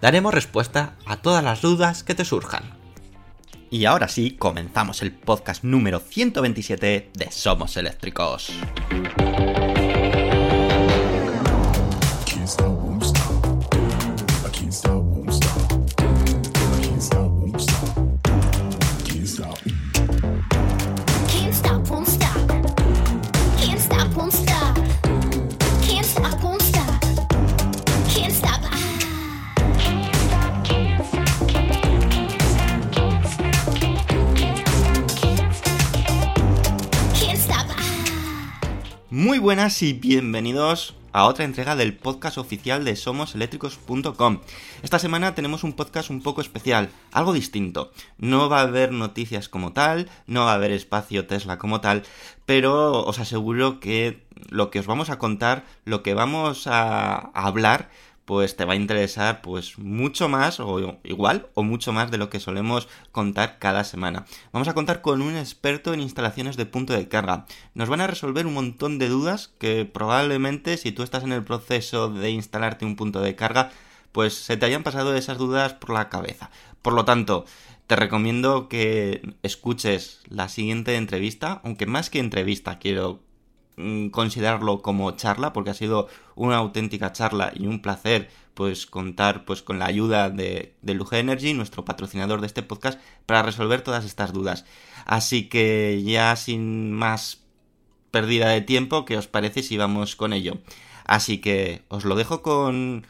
Daremos respuesta a todas las dudas que te surjan. Y ahora sí, comenzamos el podcast número 127 de Somos Eléctricos. Muy buenas y bienvenidos a otra entrega del podcast oficial de SomosEléctricos.com. Esta semana tenemos un podcast un poco especial, algo distinto. No va a haber noticias como tal, no va a haber espacio Tesla como tal, pero os aseguro que lo que os vamos a contar, lo que vamos a hablar, pues te va a interesar pues mucho más o igual o mucho más de lo que solemos contar cada semana. Vamos a contar con un experto en instalaciones de punto de carga. Nos van a resolver un montón de dudas que probablemente si tú estás en el proceso de instalarte un punto de carga pues se te hayan pasado esas dudas por la cabeza. Por lo tanto, te recomiendo que escuches la siguiente entrevista, aunque más que entrevista quiero considerarlo como charla porque ha sido una auténtica charla y un placer pues contar pues con la ayuda de, de Luge Energy, nuestro patrocinador de este podcast, para resolver todas estas dudas. Así que ya sin más pérdida de tiempo, ¿qué os parece si vamos con ello? Así que os lo dejo con,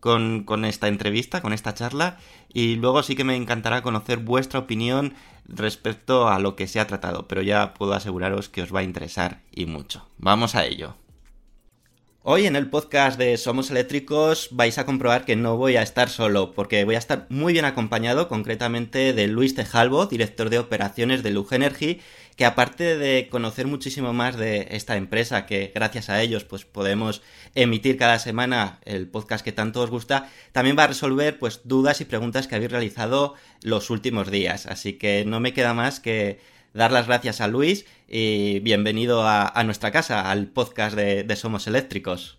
con, con esta entrevista, con esta charla, y luego sí que me encantará conocer vuestra opinión respecto a lo que se ha tratado, pero ya puedo aseguraros que os va a interesar y mucho. Vamos a ello. Hoy en el podcast de Somos Eléctricos vais a comprobar que no voy a estar solo, porque voy a estar muy bien acompañado concretamente de Luis Tejalvo, director de operaciones de Luge Energy, que aparte de conocer muchísimo más de esta empresa, que gracias a ellos pues podemos emitir cada semana el podcast que tanto os gusta, también va a resolver pues dudas y preguntas que habéis realizado los últimos días. Así que no me queda más que dar las gracias a Luis y bienvenido a, nuestra casa, al podcast de, Somos Eléctricos.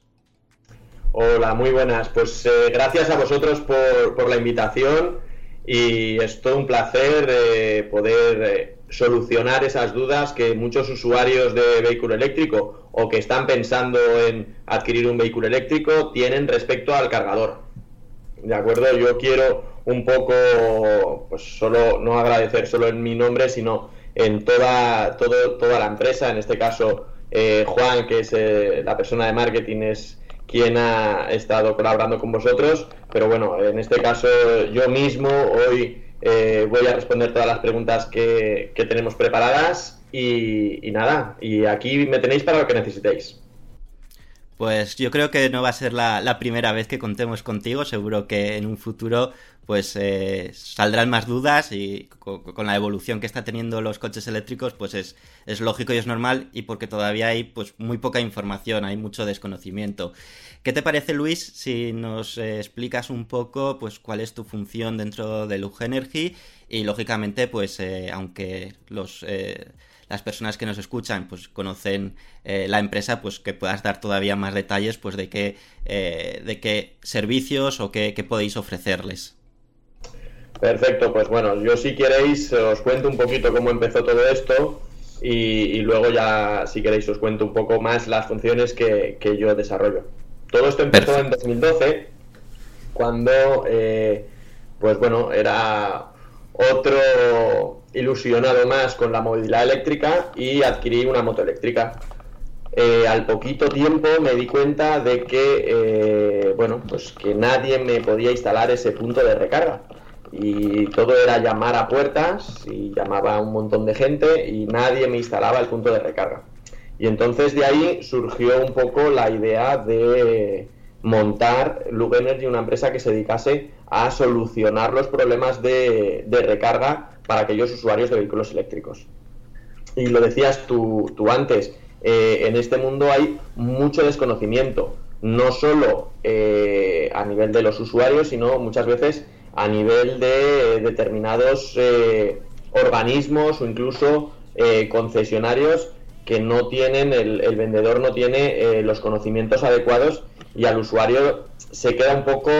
Hola, muy buenas. Pues eh, gracias a vosotros por, la invitación y es todo un placer eh, poder eh, solucionar esas dudas que muchos usuarios de vehículo eléctrico o que están pensando en adquirir un vehículo eléctrico tienen respecto al cargador. ¿De acuerdo? Yo quiero un poco, pues solo, no agradecer solo en mi nombre, sino en toda, todo, toda la empresa, en este caso eh, Juan, que es eh, la persona de marketing, es quien ha estado colaborando con vosotros, pero bueno, en este caso yo mismo hoy eh, voy a responder todas las preguntas que, tenemos preparadas y, nada, y aquí me tenéis para lo que necesitéis. Pues yo creo que no va a ser la, primera vez que contemos contigo, seguro que en un futuro pues eh, saldrán más dudas y con, la evolución que está teniendo los coches eléctricos pues es, es, lógico y es normal y porque todavía hay pues muy poca información, hay mucho desconocimiento. ¿Qué te parece Luis si nos eh, explicas un poco pues cuál es tu función dentro de Luge Energy y lógicamente pues eh, aunque los las personas que nos escuchan pues conocen la empresa pues que puedas dar todavía más detalles pues de qué de qué servicios o qué podéis ofrecerles Perfecto, pues bueno, yo si queréis os cuento un poquito cómo empezó todo esto y, luego ya si queréis os cuento un poco más las funciones que, yo desarrollo. Todo esto empezó en 2012 cuando, eh, pues bueno, era otro, ilusionado más con la movilidad eléctrica y adquirí una moto eléctrica. Eh, al poquito tiempo me di cuenta de que, eh, bueno, pues que nadie me podía instalar ese punto de recarga. Y todo era llamar a puertas y llamaba a un montón de gente y nadie me instalaba el punto de recarga. Y entonces de ahí surgió un poco la idea de montar Lug Energy, una empresa que se dedicase a solucionar los problemas de, recarga para aquellos usuarios de vehículos eléctricos. Y lo decías tú, tú antes, eh, en este mundo hay mucho desconocimiento, no solo eh, a nivel de los usuarios, sino muchas veces a nivel de determinados eh, organismos o incluso concesionarios que no tienen, el, el vendedor no tiene los conocimientos adecuados y al usuario se queda un poco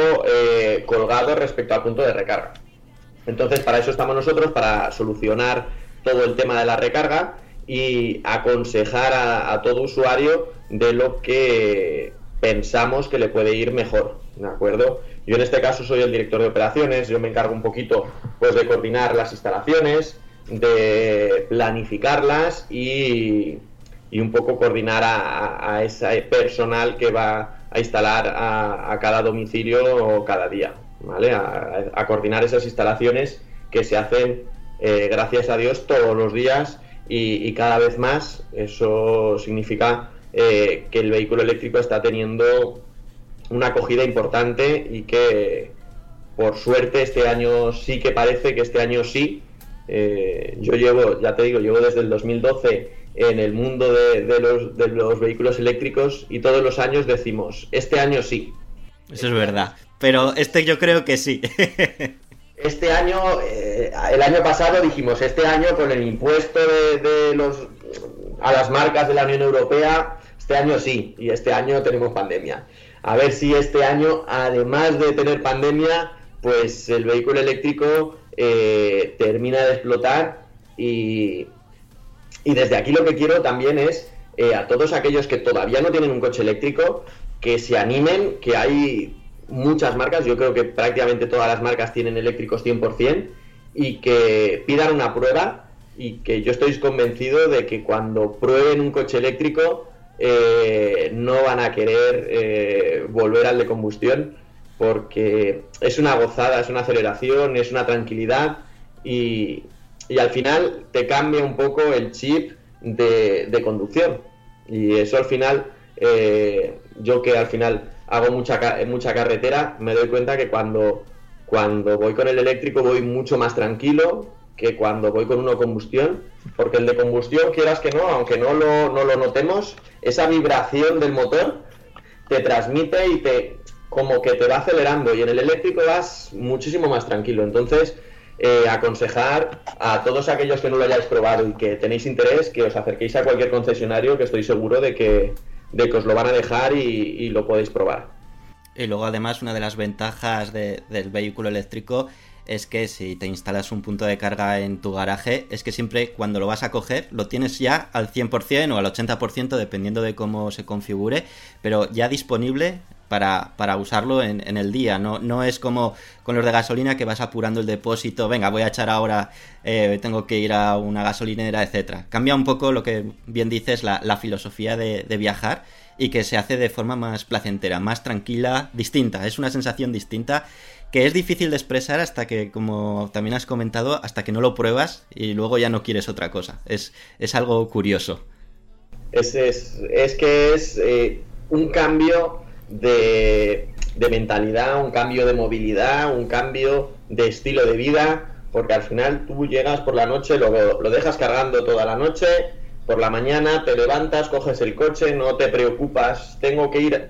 colgado respecto al punto de recarga. Entonces, para eso estamos nosotros, para solucionar todo el tema de la recarga y aconsejar a, todo usuario de lo que pensamos que le puede ir mejor, ¿de acuerdo? Yo en este caso soy el director de operaciones, yo me encargo un poquito pues de coordinar las instalaciones, de planificarlas y, un poco coordinar a, ese personal que va a instalar a, cada domicilio cada día, ¿vale? A, coordinar esas instalaciones que se hacen, eh, gracias a Dios, todos los días y, cada vez más eso significa eh, que el vehículo eléctrico está teniendo una acogida importante y que por suerte este año sí que parece que este año sí. Eh, yo llevo, ya te digo, llevo desde el 2012 en el mundo de, los, de los vehículos eléctricos y todos los años decimos, este año sí. Eso es verdad, pero este yo creo que sí. Este año, eh, el año pasado dijimos, este año con el impuesto de, los a las marcas de la Unión Europea, este año sí, y este año tenemos pandemia. A ver si este año, además de tener pandemia, pues el vehículo eléctrico eh, termina de explotar y, y, desde aquí lo que quiero también es eh, a todos aquellos que todavía no tienen un coche eléctrico, que se animen, que hay muchas marcas, yo creo que prácticamente todas las marcas tienen eléctricos 100% y que pidan una prueba y que yo estoy convencido de que cuando prueben un coche eléctrico eh, no van a querer eh, volver al de combustión porque es una gozada, es una aceleración, es una tranquilidad y, al final te cambia un poco el chip de, conducción. Y eso al final, eh, yo que al final hago mucha, mucha carretera, me doy cuenta que cuando, cuando voy con el eléctrico voy mucho más tranquilo que cuando voy con uno combustión, porque el de combustión, quieras que no, aunque no lo, no lo notemos, esa vibración del motor te transmite y te como que te va acelerando y en el eléctrico vas muchísimo más tranquilo. Entonces, eh, aconsejar a todos aquellos que no lo hayáis probado y que tenéis interés que os acerquéis a cualquier concesionario que estoy seguro de que, de que os lo van a dejar y, lo podéis probar. Y luego además una de las ventajas del vehículo eléctrico es que si te instalas un punto de carga en tu garaje, es que siempre cuando lo vas a coger lo tienes ya al 100% o al 80% dependiendo de cómo se configure, pero ya disponible para, usarlo en, el día. No, no es como con los de gasolina que vas apurando el depósito, venga, voy a echar ahora, eh, tengo que ir a una gasolinera, etcétera. Cambia un poco lo que bien dices, la, filosofía de, viajar y que se hace de forma más placentera, más tranquila, distinta. Es una sensación distinta que es difícil de expresar hasta que, como también has comentado, hasta que no lo pruebas y luego ya no quieres otra cosa. Es, es algo curioso. Es, es, que es eh, un cambio de, mentalidad, un cambio de movilidad, un cambio de estilo de vida, porque al final tú llegas por la noche, lo, lo dejas cargando toda la noche, por la mañana te levantas, coges el coche, no te preocupas, tengo que ir...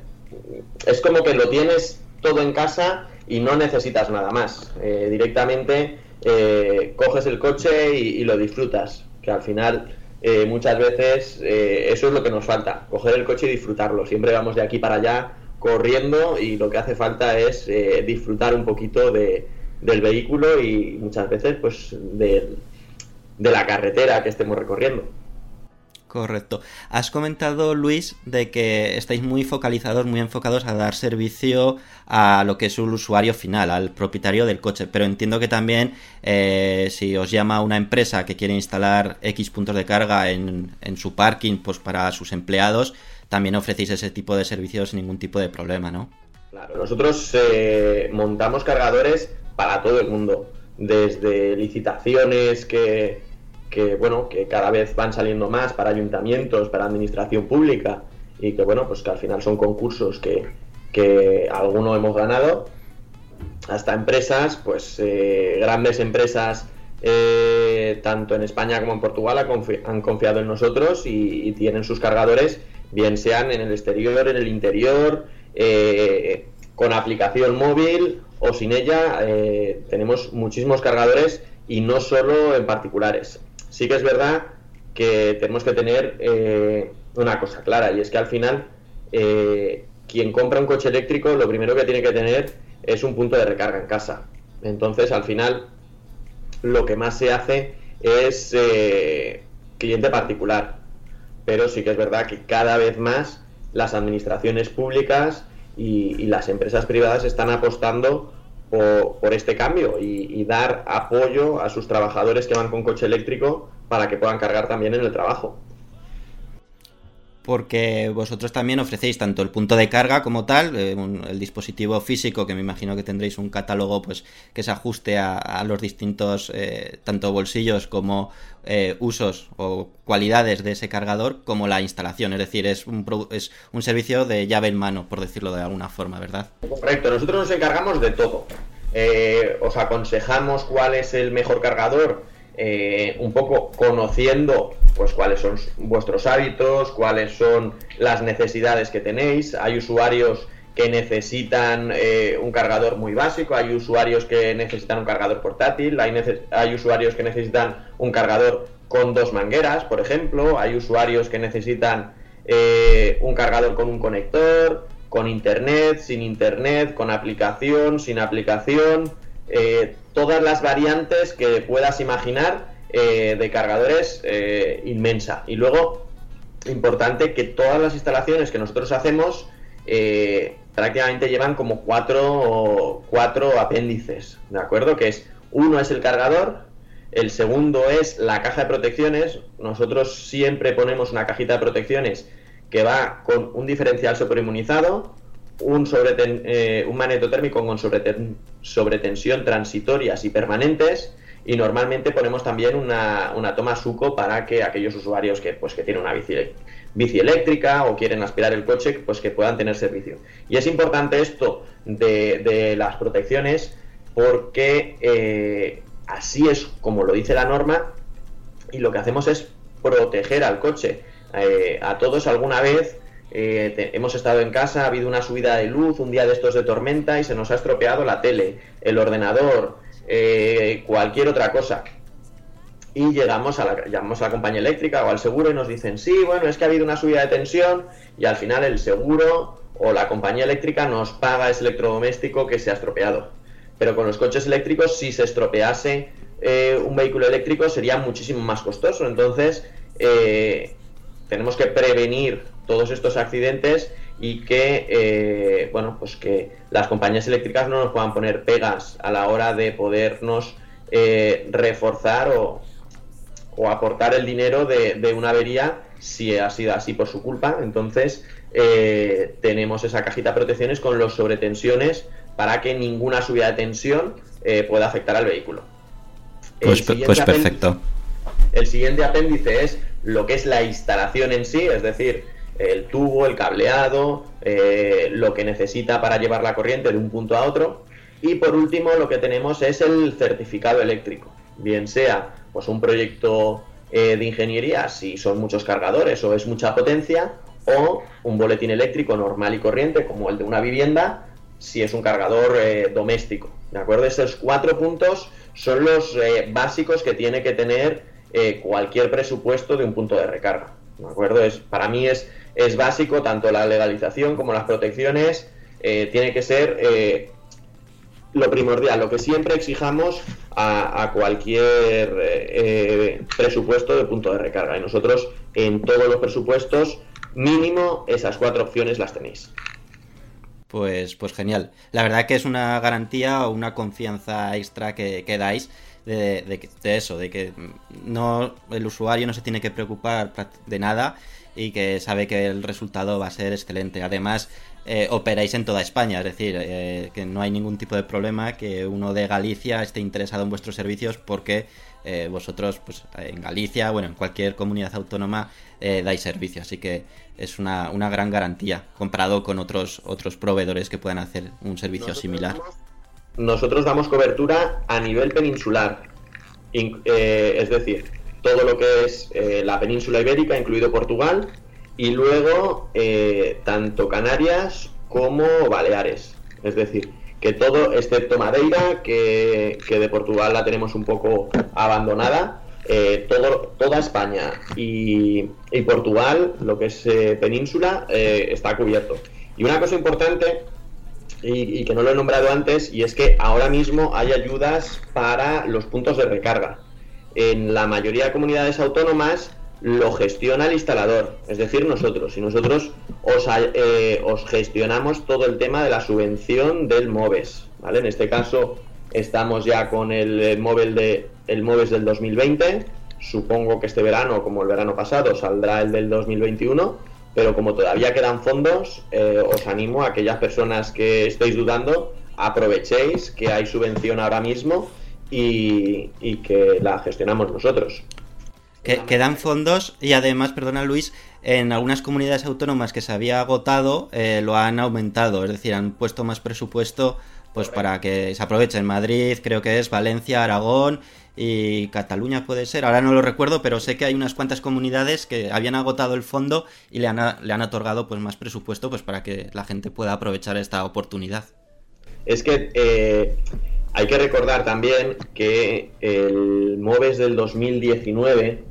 Es como que lo tienes todo en casa y no necesitas nada más. Eh, directamente eh, coges el coche y, lo disfrutas, que al final eh, muchas veces eso es lo que nos falta, coger el coche y disfrutarlo. Siempre vamos de aquí para allá corriendo y lo que hace falta es eh, disfrutar un poquito de, del vehículo y muchas veces pues de, de la carretera que estemos recorriendo. Correcto. Has comentado, Luis, de que estáis muy focalizados, muy enfocados a dar servicio a lo que es el usuario final, al propietario del coche. Pero entiendo que también eh, si os llama una empresa que quiere instalar X puntos de carga en, su parking pues para sus empleados, también ofrecéis ese tipo de servicios sin ningún tipo de problema, ¿no? Claro, nosotros eh, montamos cargadores para todo el mundo, desde licitaciones que que bueno, que cada vez van saliendo más para ayuntamientos, para administración pública y que bueno, pues que al final son concursos que, que alguno hemos ganado, hasta empresas, pues eh, grandes empresas eh, tanto en España como en Portugal han confiado en nosotros y, tienen sus cargadores, bien sean en el exterior, en el interior, eh, con aplicación móvil o sin ella. tenemos muchísimos cargadores y no solo en particulares sí que es verdad que tenemos que tener eh, una cosa clara y es que al final eh, quien compra un coche eléctrico lo primero que tiene que tener es un punto de recarga en casa. Entonces al final lo que más se hace es eh, cliente particular. Pero sí que es verdad que cada vez más las administraciones públicas y las empresas privadas están apostando por, este cambio y, dar apoyo a sus trabajadores que van con coche eléctrico para que puedan cargar también en el trabajo. Porque vosotros también ofrecéis tanto el punto de carga como tal, eh, el dispositivo físico, que me imagino que tendréis un catálogo pues que se ajuste a, los distintos eh, tanto bolsillos como eh, usos o cualidades de ese cargador, como la instalación. Es decir, es un, es un servicio de llave en mano, por decirlo de alguna forma, ¿verdad? Correcto, nosotros nos encargamos de todo. os aconsejamos cuál es el mejor cargador eh, un poco conociendo pues cuáles son vuestros hábitos, cuáles son las necesidades que tenéis. Hay usuarios que necesitan eh, un cargador muy básico, hay usuarios que necesitan un cargador portátil, hay, usuarios que necesitan un cargador con dos mangueras, por ejemplo, hay usuarios que necesitan eh, un cargador con un conector, con internet, sin internet, con aplicación, sin aplicación. Eh, todas las variantes que puedas imaginar eh, de cargadores eh, inmensa. Y luego, importante que todas las instalaciones que nosotros hacemos prácticamente llevan como cuatro, cuatro apéndices, ¿de acuerdo? Que es, uno es el cargador, el segundo es la caja de protecciones. Nosotros siempre ponemos una cajita de protecciones que va con un diferencial superinmunizado, un, eh, un magneto térmico con sobretensión transitorias y permanentes y normalmente ponemos también una, toma suco para que aquellos usuarios que, pues, que tienen una bici, bici, eléctrica o quieren aspirar el coche, pues que puedan tener servicio. Y es importante esto de, las protecciones porque eh, así es como lo dice la norma y lo que hacemos es proteger al coche. Eh, a todos alguna vez eh, hemos estado en casa, ha habido una subida de luz, un día de estos de tormenta y se nos ha estropeado la tele, el ordenador, eh, cualquier otra cosa. Y llegamos a, la, llamamos a la compañía eléctrica o al seguro y nos dicen, sí, bueno, es que ha habido una subida de tensión y al final el seguro o la compañía eléctrica nos paga ese electrodoméstico que se ha estropeado. Pero con los coches eléctricos, si se estropease eh, un vehículo eléctrico, sería muchísimo más costoso. Entonces, tenemos que prevenir todos estos accidentes y que eh, bueno pues que las compañías eléctricas no nos puedan poner pegas a la hora de podernos eh, reforzar o, aportar el dinero de, una avería si ha sido así por su culpa. Entonces eh, tenemos esa cajita de protecciones con los sobretensiones para que ninguna subida de tensión pueda afectar al vehículo. Pues, pues perfecto. el siguiente apéndice es lo que es la instalación en sí es decir el tubo, el cableado, eh, lo que necesita para llevar la corriente de un punto a otro. Y por último, lo que tenemos es el certificado eléctrico, bien sea pues un proyecto eh, de ingeniería, si son muchos cargadores o es mucha potencia, o un boletín eléctrico normal y corriente, como el de una vivienda, si es un cargador eh, doméstico. ¿De acuerdo? Esos cuatro puntos son los básicos que tiene que tener cualquier presupuesto de un punto de recarga. ¿De acuerdo? Es, para mí es es básico, tanto la legalización como las protecciones, eh, tiene que ser eh, lo primordial, lo que siempre exijamos a, cualquier eh, presupuesto de punto de recarga. Y nosotros en todos los presupuestos, mínimo esas cuatro opciones las tenéis. Pues, pues genial. La verdad que es una garantía o una confianza extra que, que dais de, de, eso, de que no el usuario no se tiene que preocupar de nada y que sabe que el resultado va a ser excelente. Además, eh, operáis en toda España, es decir, eh, que no hay ningún tipo de problema que uno de Galicia esté interesado en vuestros servicios porque eh, vosotros, pues en Galicia, bueno, en cualquier comunidad autónoma dais servicio, así que es una, una, gran garantía comparado con otros otros proveedores que puedan hacer un servicio similar. Nosotros damos cobertura a nivel peninsular, es decir, todo lo que es la península ibérica, incluido Portugal, y luego eh, tanto Canarias como Baleares. Es decir, que todo, excepto Madeira, que, de Portugal la tenemos un poco abandonada, eh, todo, toda España y, Portugal, lo que es eh, península, está cubierto. Y una cosa importante, y, que no lo he nombrado antes, y es que ahora mismo hay ayudas para los puntos de recarga. En la mayoría de comunidades autónomas lo gestiona el instalador, es decir, nosotros. Y nosotros os, eh, os gestionamos todo el tema de la subvención del MOVES. ¿vale? En este caso estamos ya con el, móvil de, el MOVES del 2020. Supongo que este verano, como el verano pasado, saldrá el del 2021. Pero como todavía quedan fondos, eh, os animo a aquellas personas que estéis dudando, aprovechéis que hay subvención ahora mismo y que la gestionamos nosotros. Que, dan fondos y además, perdona Luis, en algunas comunidades autónomas que se había agotado eh, lo han aumentado, es decir, han puesto más presupuesto pues para que se aproveche. En Madrid creo que es Valencia, Aragón y Cataluña puede ser, ahora no lo recuerdo, pero sé que hay unas cuantas comunidades que habían agotado el fondo y le han, le han otorgado pues más presupuesto pues para que la gente pueda aprovechar esta oportunidad. Es que eh, hay que recordar también que el MOVES del 2019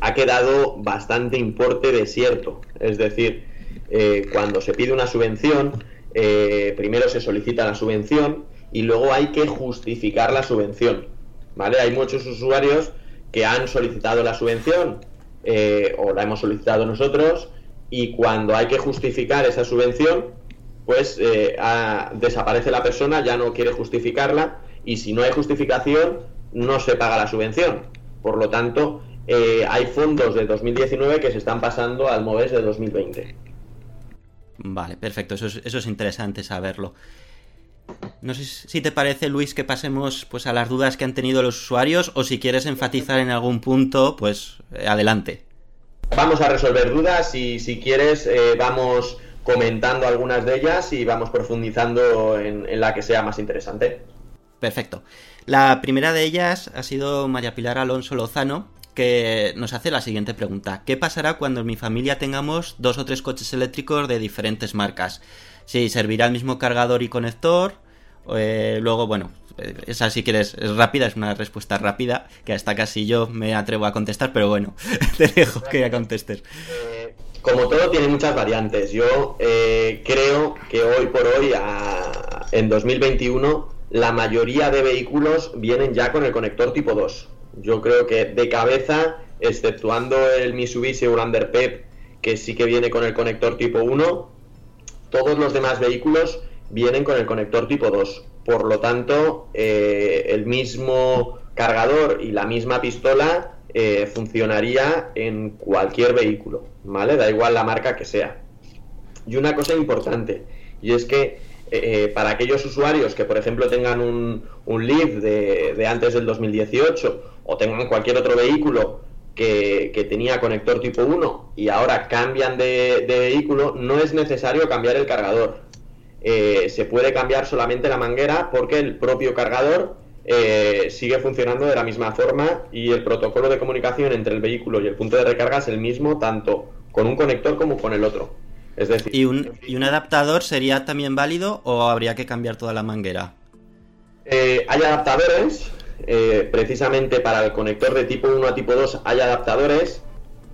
ha quedado bastante importe desierto. Es decir, eh, cuando se pide una subvención, eh, primero se solicita la subvención y luego hay que justificar la subvención. ¿Vale? Hay muchos usuarios que han solicitado la subvención eh, o la hemos solicitado nosotros y cuando hay que justificar esa subvención, pues desaparece la persona, ya no quiere justificarla y si no hay justificación, no se paga la subvención. Por lo tanto, eh, hay fondos de 2019 que se están pasando al MOVES de 2020. Vale, perfecto, eso es, eso es interesante saberlo. No sé si te parece, Luis, que pasemos pues a las dudas que han tenido los usuarios o si quieres enfatizar en algún punto, pues eh, adelante. Vamos a resolver dudas y si quieres eh, vamos comentando algunas de ellas y vamos profundizando en, en la que sea más interesante. Perfecto. La primera de ellas ha sido María Pilar Alonso Lozano, que nos hace la siguiente pregunta. ¿Qué pasará cuando en mi familia tengamos dos o tres coches eléctricos de diferentes marcas? Si servirá el mismo cargador y conector. Eh, luego, bueno, esa si quieres es rápida, es una respuesta rápida, que hasta casi yo me atrevo a contestar, pero bueno, te dejo que ya contestes. Eh, como todo, tiene muchas variantes. Yo eh, creo que hoy por hoy, en 2021, la mayoría de vehículos vienen ya con el conector tipo 2 yo creo que de cabeza, exceptuando el Mitsubishi Urander Pep, que sí que viene con el conector tipo 1, todos los demás vehículos vienen con el conector tipo 2. Por lo tanto, eh, el mismo cargador y la misma pistola eh, funcionaría en cualquier vehículo, ¿vale? Da igual la marca que sea. Y una cosa importante, y es que eh, para aquellos usuarios que, por ejemplo, tengan un, un Leaf de, de antes del 2018 o tengan cualquier otro vehículo que, tenía conector tipo 1 y ahora cambian de, vehículo, no es necesario cambiar el cargador. Eh, se puede cambiar solamente la manguera porque el propio cargador eh, sigue funcionando de la misma forma y el protocolo de comunicación entre el vehículo y el punto de recarga es el mismo tanto con un conector como con el otro. Es decir, ¿Y un, ¿y un adaptador sería también válido o habría que cambiar toda la manguera? Eh, hay adaptadores, eh, precisamente para el conector de tipo 1 a tipo 2 hay adaptadores,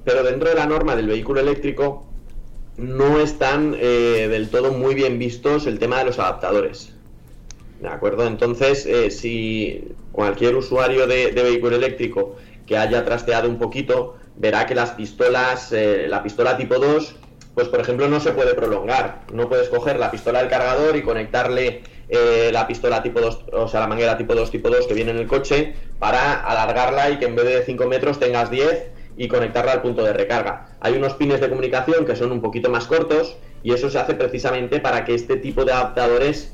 pero dentro de la norma del vehículo eléctrico no están eh, del todo muy bien vistos el tema de los adaptadores. ¿De acuerdo? Entonces, eh, si cualquier usuario de, vehículo eléctrico que haya trasteado un poquito, verá que las pistolas, eh, la pistola tipo 2, pues por ejemplo no se puede prolongar. No puedes coger la pistola del cargador y conectarle eh, la pistola tipo 2, o sea, la manguera tipo 2, tipo 2 que viene en el coche para alargarla y que en vez de 5 metros tengas 10 y conectarla al punto de recarga. Hay unos pines de comunicación que son un poquito más cortos y eso se hace precisamente para que este tipo de adaptadores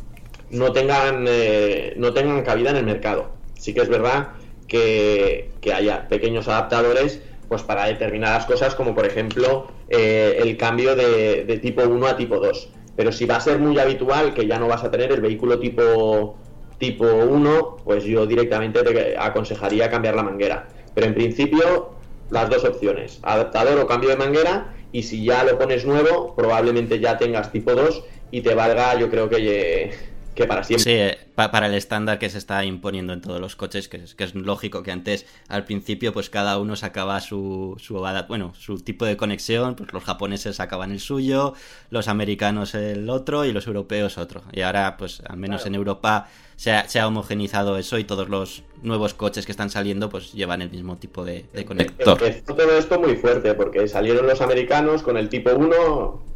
no tengan, eh, no tengan cabida en el mercado. Sí que es verdad que, haya pequeños adaptadores pues para determinadas cosas como por ejemplo eh, el cambio de, tipo 1 a tipo 2. Pero si va a ser muy habitual que ya no vas a tener el vehículo tipo, tipo 1, pues yo directamente te aconsejaría cambiar la manguera. Pero en principio las dos opciones, adaptador o cambio de manguera y si ya lo pones nuevo, probablemente ya tengas tipo 2 y te valga yo creo que que para siempre. Sí, para el estándar que se está imponiendo en todos los coches, que es, que es lógico que antes, al principio, pues cada uno sacaba su, su, bueno, su tipo de conexión, pues los japoneses sacaban el suyo, los americanos el otro y los europeos otro. Y ahora, pues al menos en Europa se ha, se ha, homogenizado eso y todos los nuevos coches que están saliendo pues llevan el mismo tipo de, de conector. Empezó todo esto muy fuerte porque salieron los americanos con el tipo 1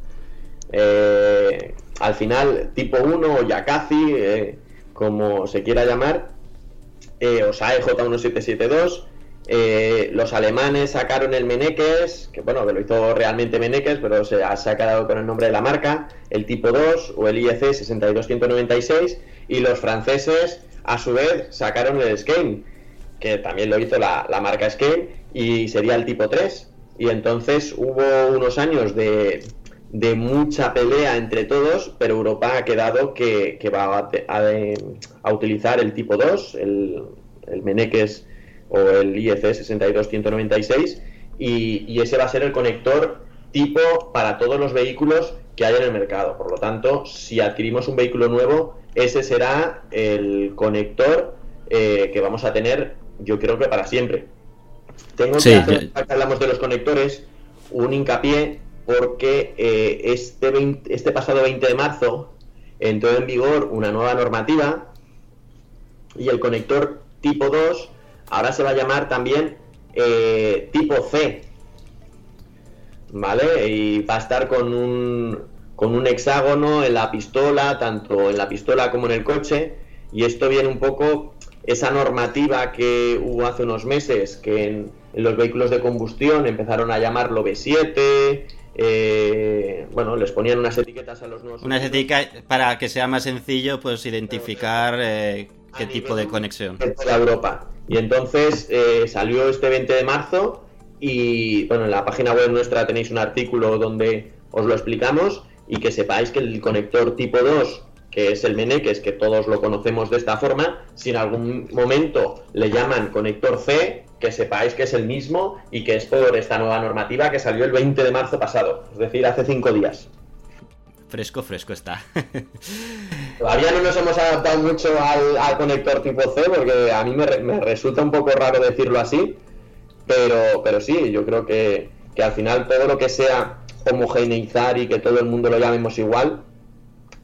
eh, al final, tipo 1 o Yakazi, eh, como se quiera llamar, eh, o SAE J1772. Eh, los alemanes sacaron el Menekes, que bueno, que lo hizo realmente Menekes, pero se ha, quedado con el nombre de la marca, el tipo 2 o el IEC 62196, y los franceses, a su vez, sacaron el Skane, que también lo hizo la, la marca Skane, y sería el tipo 3. Y entonces hubo unos años de, de mucha pelea entre todos, pero Europa ha quedado que, va a, utilizar el tipo 2, el, el Meneques o el IEC 62196, y, y ese va a ser el conector tipo para todos los vehículos que hay en el mercado. Por lo tanto, si adquirimos un vehículo nuevo, ese será el conector eh, que vamos a tener, yo creo que para siempre. Tengo que hacer, hablamos de los conectores, un hincapié porque eh, este, este pasado 20 de marzo entró en vigor una nueva normativa y el conector tipo 2 ahora se va a llamar también eh, tipo C. ¿Vale? Y va a estar con un, con un hexágono en la pistola, tanto en la pistola como en el coche. Y esto viene un poco esa normativa que hubo hace unos meses, que en, en los vehículos de combustión empezaron a llamarlo B7, eh, bueno, les ponían unas etiquetas a los nuevos. Unas etiquetas para que sea más sencillo, pues identificar eh, qué tipo de conexión. De Europa. Y entonces eh, salió este 20 de marzo y bueno, en la página web nuestra tenéis un artículo donde os lo explicamos y que sepáis que el conector tipo 2 que es el Meneques, que todos lo conocemos de esta forma, si en algún momento le llaman conector C, que sepáis que es el mismo y que es por esta nueva normativa que salió el 20 de marzo pasado, es decir, hace cinco días. Fresco, fresco está. Todavía no nos hemos adaptado mucho al, conector tipo C, porque a mí me, resulta un poco raro decirlo así, pero, pero sí, yo creo que, que al final todo lo que sea homogeneizar y que todo el mundo lo llamemos igual,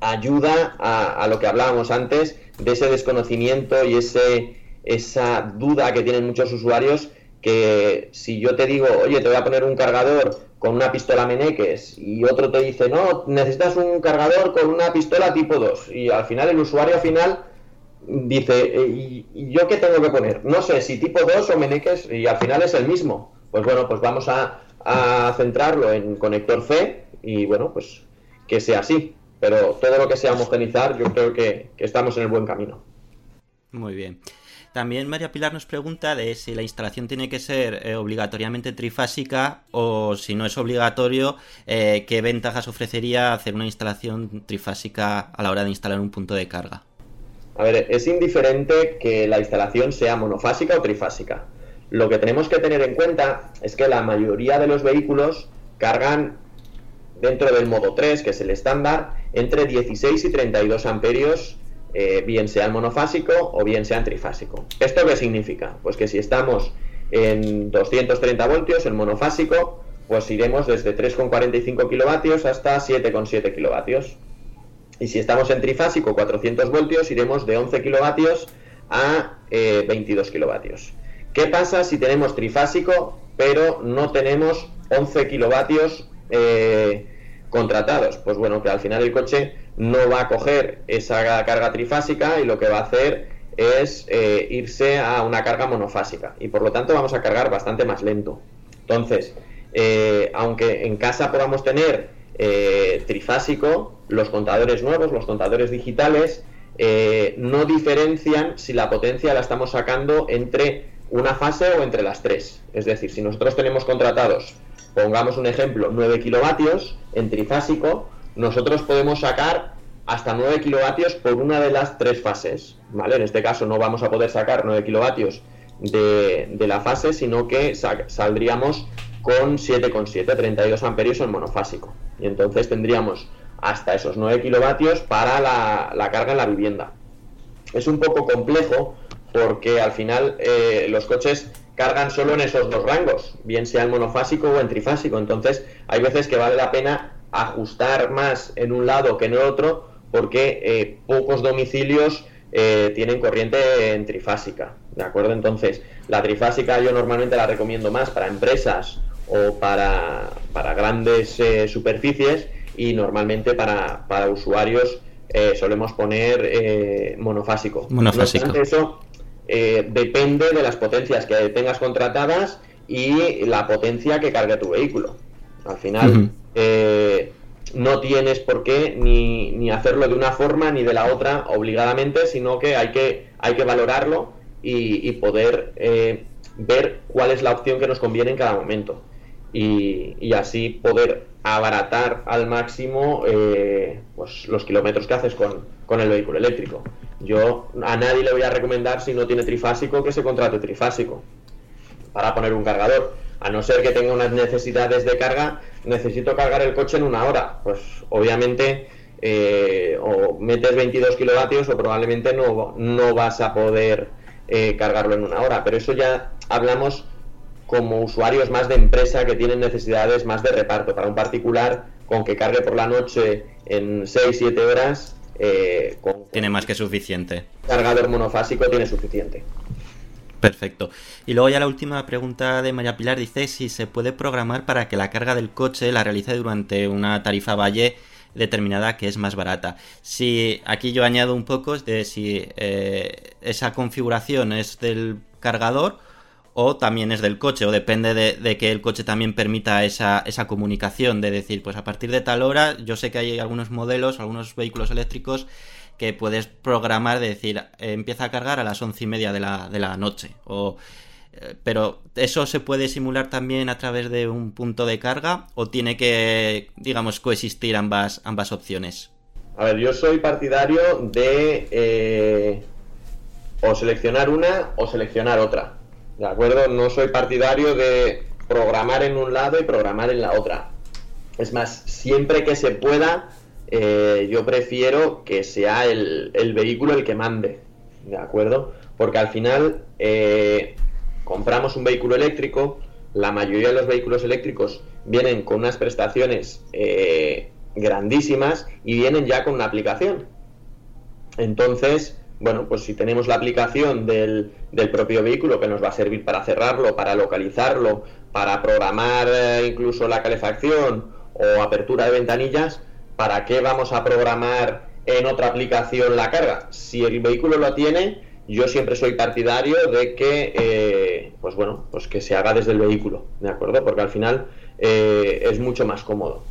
ayuda a, a, lo que hablábamos antes de ese desconocimiento y ese esa duda que tienen muchos usuarios que si yo te digo, oye, te voy a poner un cargador con una pistola Meneques y otro te dice, no, necesitas un cargador con una pistola tipo 2 y al final el usuario final dice, eh, ¿y yo qué tengo que poner? No sé si tipo 2 o Meneques y al final es el mismo. Pues bueno, pues vamos a, centrarlo en conector C y bueno, pues que sea así. Pero todo lo que sea homogenizar, yo creo que estamos en el buen camino. Muy bien. También María Pilar nos pregunta de si la instalación tiene que ser eh, obligatoriamente trifásica o si no es obligatorio, eh, qué ventajas ofrecería hacer una instalación trifásica a la hora de instalar un punto de carga. A ver, es indiferente que la instalación sea monofásica o trifásica. Lo que tenemos que tener en cuenta es que la mayoría de los vehículos cargan dentro del modo 3, que es el estándar, entre 16 y 32 amperios eh, bien sea monofásico o bien sea trifásico. ¿Esto qué significa? Pues que si estamos en 230 voltios, en monofásico, pues iremos desde 3,45 kilovatios hasta 7,7 kilovatios. Y si estamos en trifásico 400 voltios, iremos de 11 kilovatios a 22 kilovatios. ¿Qué pasa si tenemos trifásico pero no tenemos 11 kilovatios contratados? Pues bueno, que al final el coche no va a coger esa carga trifásica y lo que va a hacer es eh, irse a una carga monofásica y por lo tanto vamos a cargar bastante más lento. Entonces, eh, aunque en casa podamos tener eh, trifásico, los contadores nuevos, los contadores digitales, no diferencian si la potencia la estamos sacando entre una fase o entre las tres. Es decir, si nosotros tenemos contratados, pongamos un ejemplo, 9 kilovatios en trifásico, nosotros podemos sacar hasta 9 kilovatios por una de las tres fases. ¿vale? En este caso no vamos a poder sacar 9 kilovatios de, la fase, sino que saldríamos con 7,7, 32 amperios en monofásico. Y entonces tendríamos hasta esos 9 kilovatios para la, carga en la vivienda. Es un poco complejo porque al final eh, los coches cargan solo en esos dos rangos, bien sea en monofásico o en trifásico. Entonces hay veces que vale la pena ajustar más en un lado que en el otro porque eh, pocos domicilios eh, tienen corriente en trifásica, ¿de acuerdo? Entonces, la trifásica yo normalmente la recomiendo más para empresas o para, grandes eh, superficies y normalmente para, usuarios solemos poner monofásico. Monofásico. eso depende de las potencias que tengas contratadas y la potencia que cargue tu vehículo. Al final, no tienes por qué ni, hacerlo de una forma ni de la otra obligadamente, sino que hay que, hay que valorarlo y, poder eh, ver cuál es la opción que nos conviene en cada momento. Y, así poder abaratar al máximo eh, pues los kilómetros que haces con, con el vehículo eléctrico. Yo a nadie le voy a recomendar si no tiene trifásico que se contrate trifásico para poner un cargador a no ser que tenga unas necesidades de carga, necesito cargar el coche en una hora. Pues obviamente eh, o metes 22 kilovatios o probablemente no, no vas a poder eh, cargarlo en una hora. Pero eso ya hablamos como usuarios más de empresa que tienen necesidades más de reparto. Para un particular, con que cargue por la noche en 6-7 horas, eh, tiene más que suficiente. Cargador monofásico tiene suficiente. Perfecto. Y luego ya la última pregunta de María Pilar dice si se puede programar para que la carga del coche la realice durante una tarifa valle determinada que es más barata. Si aquí yo añado un poco de si eh, esa configuración es del cargador o también es del coche, o depende de, de, que el coche también permita esa, esa comunicación, de decir, pues a partir de tal hora, yo sé que hay algunos modelos, algunos vehículos eléctricos que puedes programar de decir, eh, empieza a cargar a las once y media de la, de la noche. O, eh, pero eso se puede simular también a través de un punto de carga o tiene que, digamos, coexistir ambas, ambas opciones. A ver, yo soy partidario de eh, o seleccionar una o seleccionar otra. ¿De acuerdo? No soy partidario de programar en un lado y programar en la otra. Es más, siempre que se pueda, eh, yo prefiero que sea el, vehículo el que mande, ¿de acuerdo? Porque al final eh, compramos un vehículo eléctrico, la mayoría de los vehículos eléctricos vienen con unas prestaciones eh, grandísimas y vienen ya con una aplicación. Entonces, bueno, pues si tenemos la aplicación del, del, propio vehículo que nos va a servir para cerrarlo, para localizarlo, para programar incluso la calefacción o apertura de ventanillas, ¿para qué vamos a programar en otra aplicación la carga? Si el vehículo lo tiene, yo siempre soy partidario de que, eh, pues bueno, pues que se haga desde el vehículo, ¿de acuerdo? Porque al final eh, es mucho más cómodo.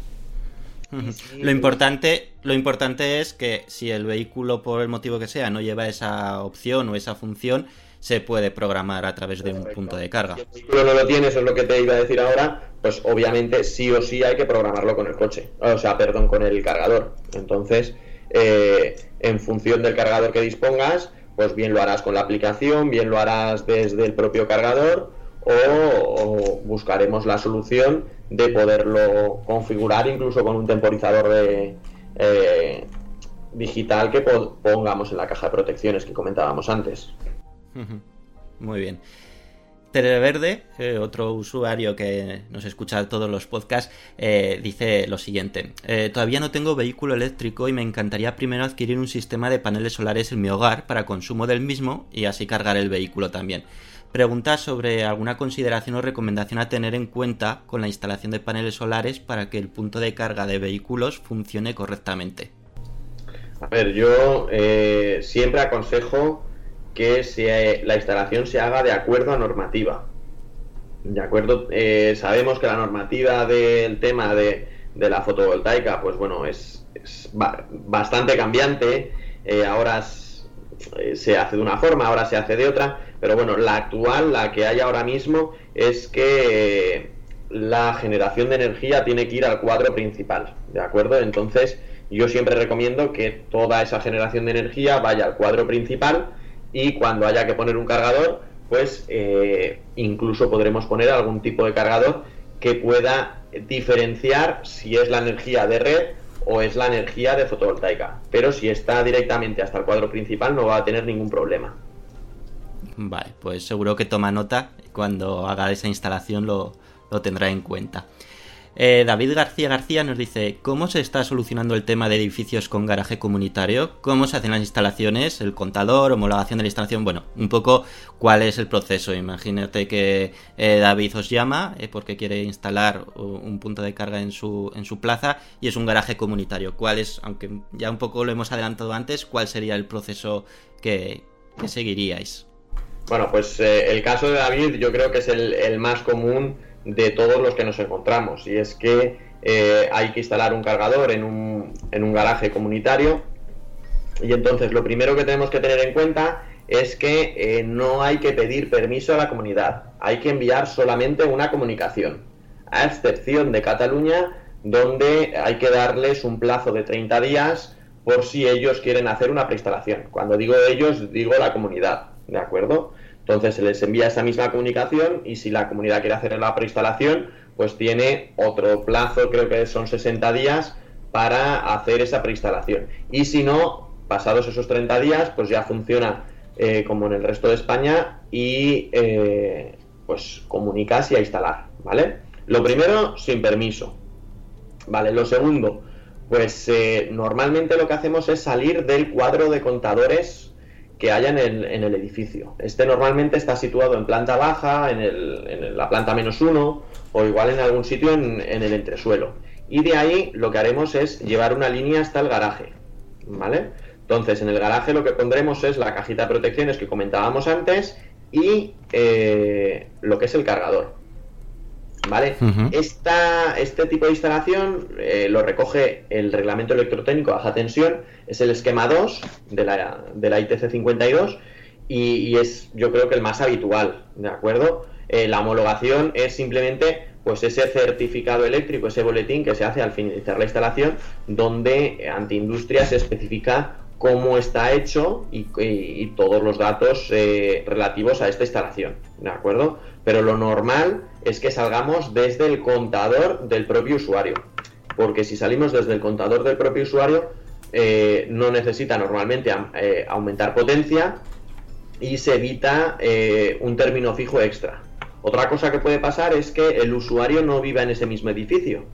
Lo importante, lo importante es que si el vehículo, por el motivo que sea, no lleva esa opción o esa función, se puede programar a través de un punto de carga. Si el vehículo no lo tiene, eso es lo que te iba a decir ahora, pues obviamente sí o sí hay que programarlo con el coche, o sea, perdón, con el cargador. Entonces, eh, en función del cargador que dispongas, pues bien lo harás con la aplicación, bien lo harás desde el propio cargador o, buscaremos la solución de poderlo configurar incluso con un temporizador de, eh, digital que pongamos en la caja de protecciones que comentábamos antes. Muy bien. Tereverde, eh, otro usuario que nos escucha todos los podcasts, eh, dice lo siguiente. Eh, todavía no tengo vehículo eléctrico y me encantaría primero adquirir un sistema de paneles solares en mi hogar para consumo del mismo y así cargar el vehículo también. Pregunta sobre alguna consideración o recomendación a tener en cuenta con la instalación de paneles solares para que el punto de carga de vehículos funcione correctamente. A ver, yo siempre aconsejo que la instalación se haga de acuerdo a normativa. De acuerdo, eh, sabemos que la normativa del tema de, la fotovoltaica, pues bueno, es, bastante cambiante. Eh, ahora eh, se hace de una forma, ahora se hace de otra, pero bueno, la actual, la que hay ahora mismo, es que la generación de energía tiene que ir al cuadro principal, ¿de acuerdo? Entonces, yo siempre recomiendo que toda esa generación de energía vaya al cuadro principal y cuando haya que poner un cargador, pues eh, incluso podremos poner algún tipo de cargador que pueda diferenciar si es la energía de red o es la energía de fotovoltaica. Pero si está directamente hasta el cuadro principal no va a tener ningún problema. Vale, pues seguro que toma nota cuando haga esa instalación lo, lo tendrá en cuenta. Eh, David García García nos dice, ¿cómo se está solucionando el tema de edificios con garaje comunitario? ¿Cómo se hacen las instalaciones? ¿El contador? ¿Homologación de la instalación? Bueno, un poco cuál es el proceso. Imagínate que eh, David os llama eh, porque quiere instalar un punto de carga en su, en su plaza y es un garaje comunitario. ¿Cuál es, aunque ya un poco lo hemos adelantado antes, cuál sería el proceso que, seguiríais? Bueno, pues el caso de David yo creo que es el más común de todos los que nos encontramos. Y es que eh, hay que instalar un cargador en un, en un garaje comunitario. Y entonces lo primero que tenemos que tener en cuenta es que eh, no hay que pedir permiso a la comunidad, hay que enviar solamente una comunicación, a excepción de Cataluña, donde hay que darles un plazo de 30 días por si ellos quieren hacer una preinstalación. Cuando digo ellos, digo la comunidad, ¿de acuerdo? Entonces se les envía esa misma comunicación y si la comunidad quiere hacer la preinstalación, pues tiene otro plazo, creo que son 60 días, para hacer esa preinstalación. Y si no, pasados esos 30 días, pues ya funciona eh, como en el resto de España y eh, pues comunicas y a instalar, ¿vale? Lo primero, sin permiso. Vale, lo segundo, pues eh, normalmente lo que hacemos es salir del cuadro de contadores que haya en el, en el, edificio. Este normalmente está situado en planta baja, en, el, en la planta menos uno, o igual en algún sitio en, el entresuelo. Y de ahí lo que haremos es llevar una línea hasta el garaje. ¿Vale? Entonces, en el garaje lo que pondremos es la cajita de protecciones que comentábamos antes y eh, lo que es el cargador. ¿Vale? este tipo de instalación eh, lo recoge el reglamento electrotécnico baja tensión, es el esquema 2 de la, de la ITC 52 y, es yo creo que el más habitual, ¿de acuerdo? Eh, la homologación es simplemente pues ese certificado eléctrico, ese boletín que se hace al finalizar la instalación, donde ante industria se especifica cómo está hecho y, todos los datos eh, relativos a esta instalación, ¿de acuerdo? Pero lo normal es que salgamos desde el contador del propio usuario, porque si salimos desde el contador del propio usuario, eh, no necesita normalmente eh, aumentar potencia y se evita un término fijo extra. Otra cosa que puede pasar es que el usuario no viva en ese mismo edificio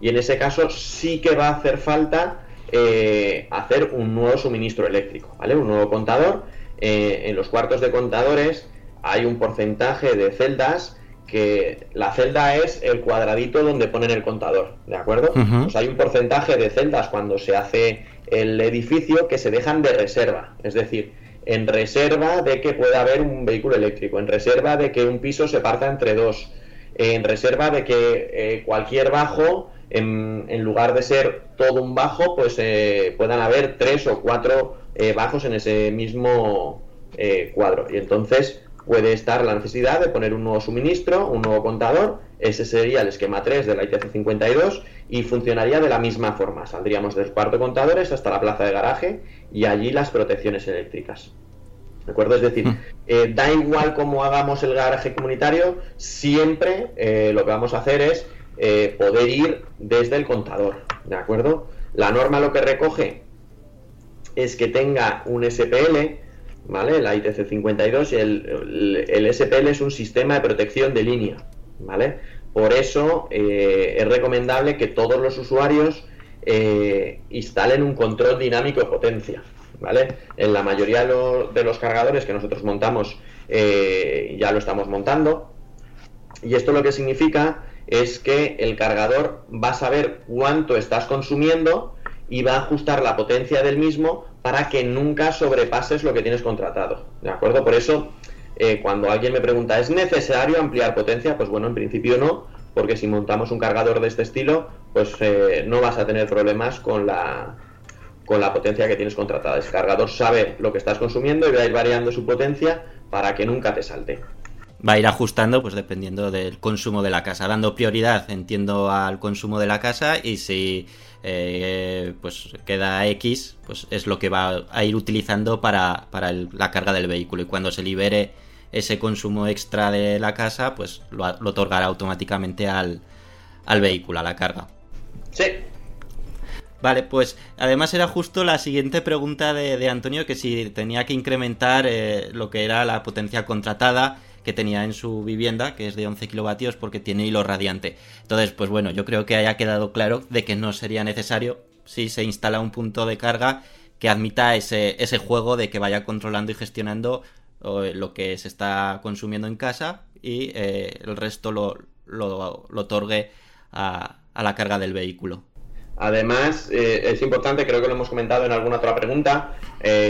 y en ese caso sí que va a hacer falta eh, hacer un nuevo suministro eléctrico, ¿vale? Un nuevo contador. Eh, en los cuartos de contadores hay un porcentaje de celdas que la celda es el cuadradito donde ponen el contador, ¿de acuerdo? Pues hay un porcentaje de celdas cuando se hace el edificio que se dejan de reserva, es decir, en reserva de que pueda haber un vehículo eléctrico, en reserva de que un piso se parta entre dos, en reserva de que eh, cualquier bajo en, lugar de ser todo un bajo, pues eh, puedan haber tres o cuatro eh, bajos en ese mismo eh, cuadro. Y entonces puede estar la necesidad de poner un nuevo suministro, un nuevo contador. Ese sería el esquema 3 de la ITC 52 y funcionaría de la misma forma. Saldríamos del cuarto contadores hasta la plaza de garaje y allí las protecciones eléctricas. ¿De acuerdo? Es decir, mm. da igual cómo hagamos el garaje comunitario, siempre lo que vamos a hacer es eh, poder ir desde el contador, ¿de acuerdo? La norma lo que recoge es que tenga un SPL, ¿vale? La ITC52 y el, el, SPL es un sistema de protección de línea, ¿vale? Por eso eh, es recomendable que todos los usuarios eh, instalen un control dinámico de potencia, ¿vale? En la mayoría de los cargadores que nosotros montamos ya lo estamos montando y esto lo que significa es que el cargador va a saber cuánto estás consumiendo y va a ajustar la potencia del mismo para que nunca sobrepases lo que tienes contratado. ¿De acuerdo? Por eso, eh, cuando alguien me pregunta, ¿es necesario ampliar potencia? Pues bueno, en principio no, porque si montamos un cargador de este estilo, pues eh, no vas a tener problemas con la, con la potencia que tienes contratada. El cargador sabe lo que estás consumiendo y va a ir variando su potencia para que nunca te salte. Va a ir ajustando, pues dependiendo del consumo de la casa, dando prioridad, entiendo, al consumo de la casa y si eh, pues queda X, pues es lo que va a ir utilizando para, la carga del vehículo. Y cuando se libere ese consumo extra de la casa, pues lo, otorgará automáticamente al, vehículo, a la carga. Sí. Vale, pues además era justo la siguiente pregunta de, Antonio, que si tenía que incrementar eh, lo que era la potencia contratada que tenía en su vivienda, que es de 11 kilovatios porque tiene hilo radiante. Entonces, pues bueno, yo creo que haya quedado claro de que no sería necesario si se instala un punto de carga que admita ese, ese juego de que vaya controlando y gestionando eh, lo que se está consumiendo en casa y eh, el resto lo, lo, otorgue a, la carga del vehículo. Además, eh, es importante, creo que lo hemos comentado en alguna otra pregunta,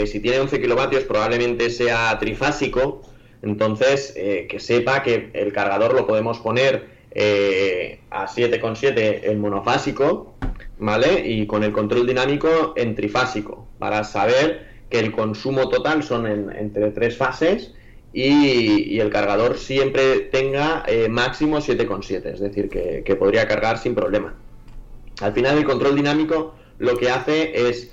si tiene 11 kilovatios probablemente sea trifásico, entonces, eh, que sepa que el cargador lo podemos poner eh, a 7,7 en monofásico, ¿vale? Y con el control dinámico en trifásico, para saber que el consumo total son entre tres fases y, el cargador siempre tenga eh, máximo 7,7, es decir, que, podría cargar sin problema. Al final, el control dinámico lo que hace es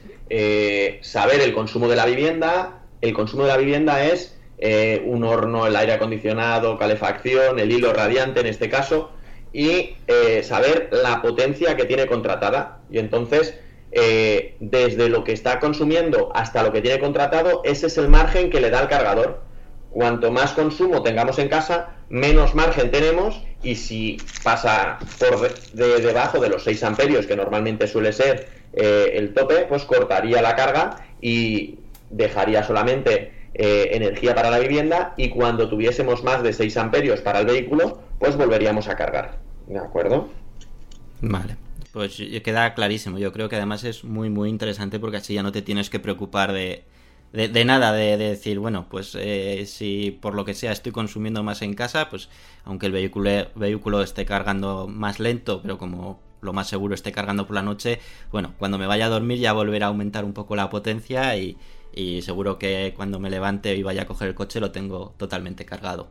saber el consumo de la vivienda. El consumo de la vivienda es eh, un horno, el aire acondicionado, calefacción, el hilo radiante en este caso, y eh, saber la potencia que tiene contratada. Y entonces, eh, desde lo que está consumiendo hasta lo que tiene contratado, ese es el margen que le da el cargador. Cuanto más consumo tengamos en casa, menos margen tenemos y si pasa por de, debajo de los 6 amperios, que normalmente suele ser el tope, pues cortaría la carga y dejaría solamente eh, energía para la vivienda y cuando tuviésemos más de 6 amperios para el vehículo, pues volveríamos a cargar. ¿De acuerdo? Vale. Pues queda clarísimo. Yo creo que además es muy, muy interesante porque así ya no te tienes que preocupar de, de, nada, de, decir, bueno, pues eh, si por lo que sea estoy consumiendo más en casa, pues aunque el vehículo, vehículo esté cargando más lento, pero como lo más seguro esté cargando por la noche, bueno, cuando me vaya a dormir ya volverá a aumentar un poco la potencia y, y seguro que cuando me levante y vaya a coger el coche lo tengo totalmente cargado.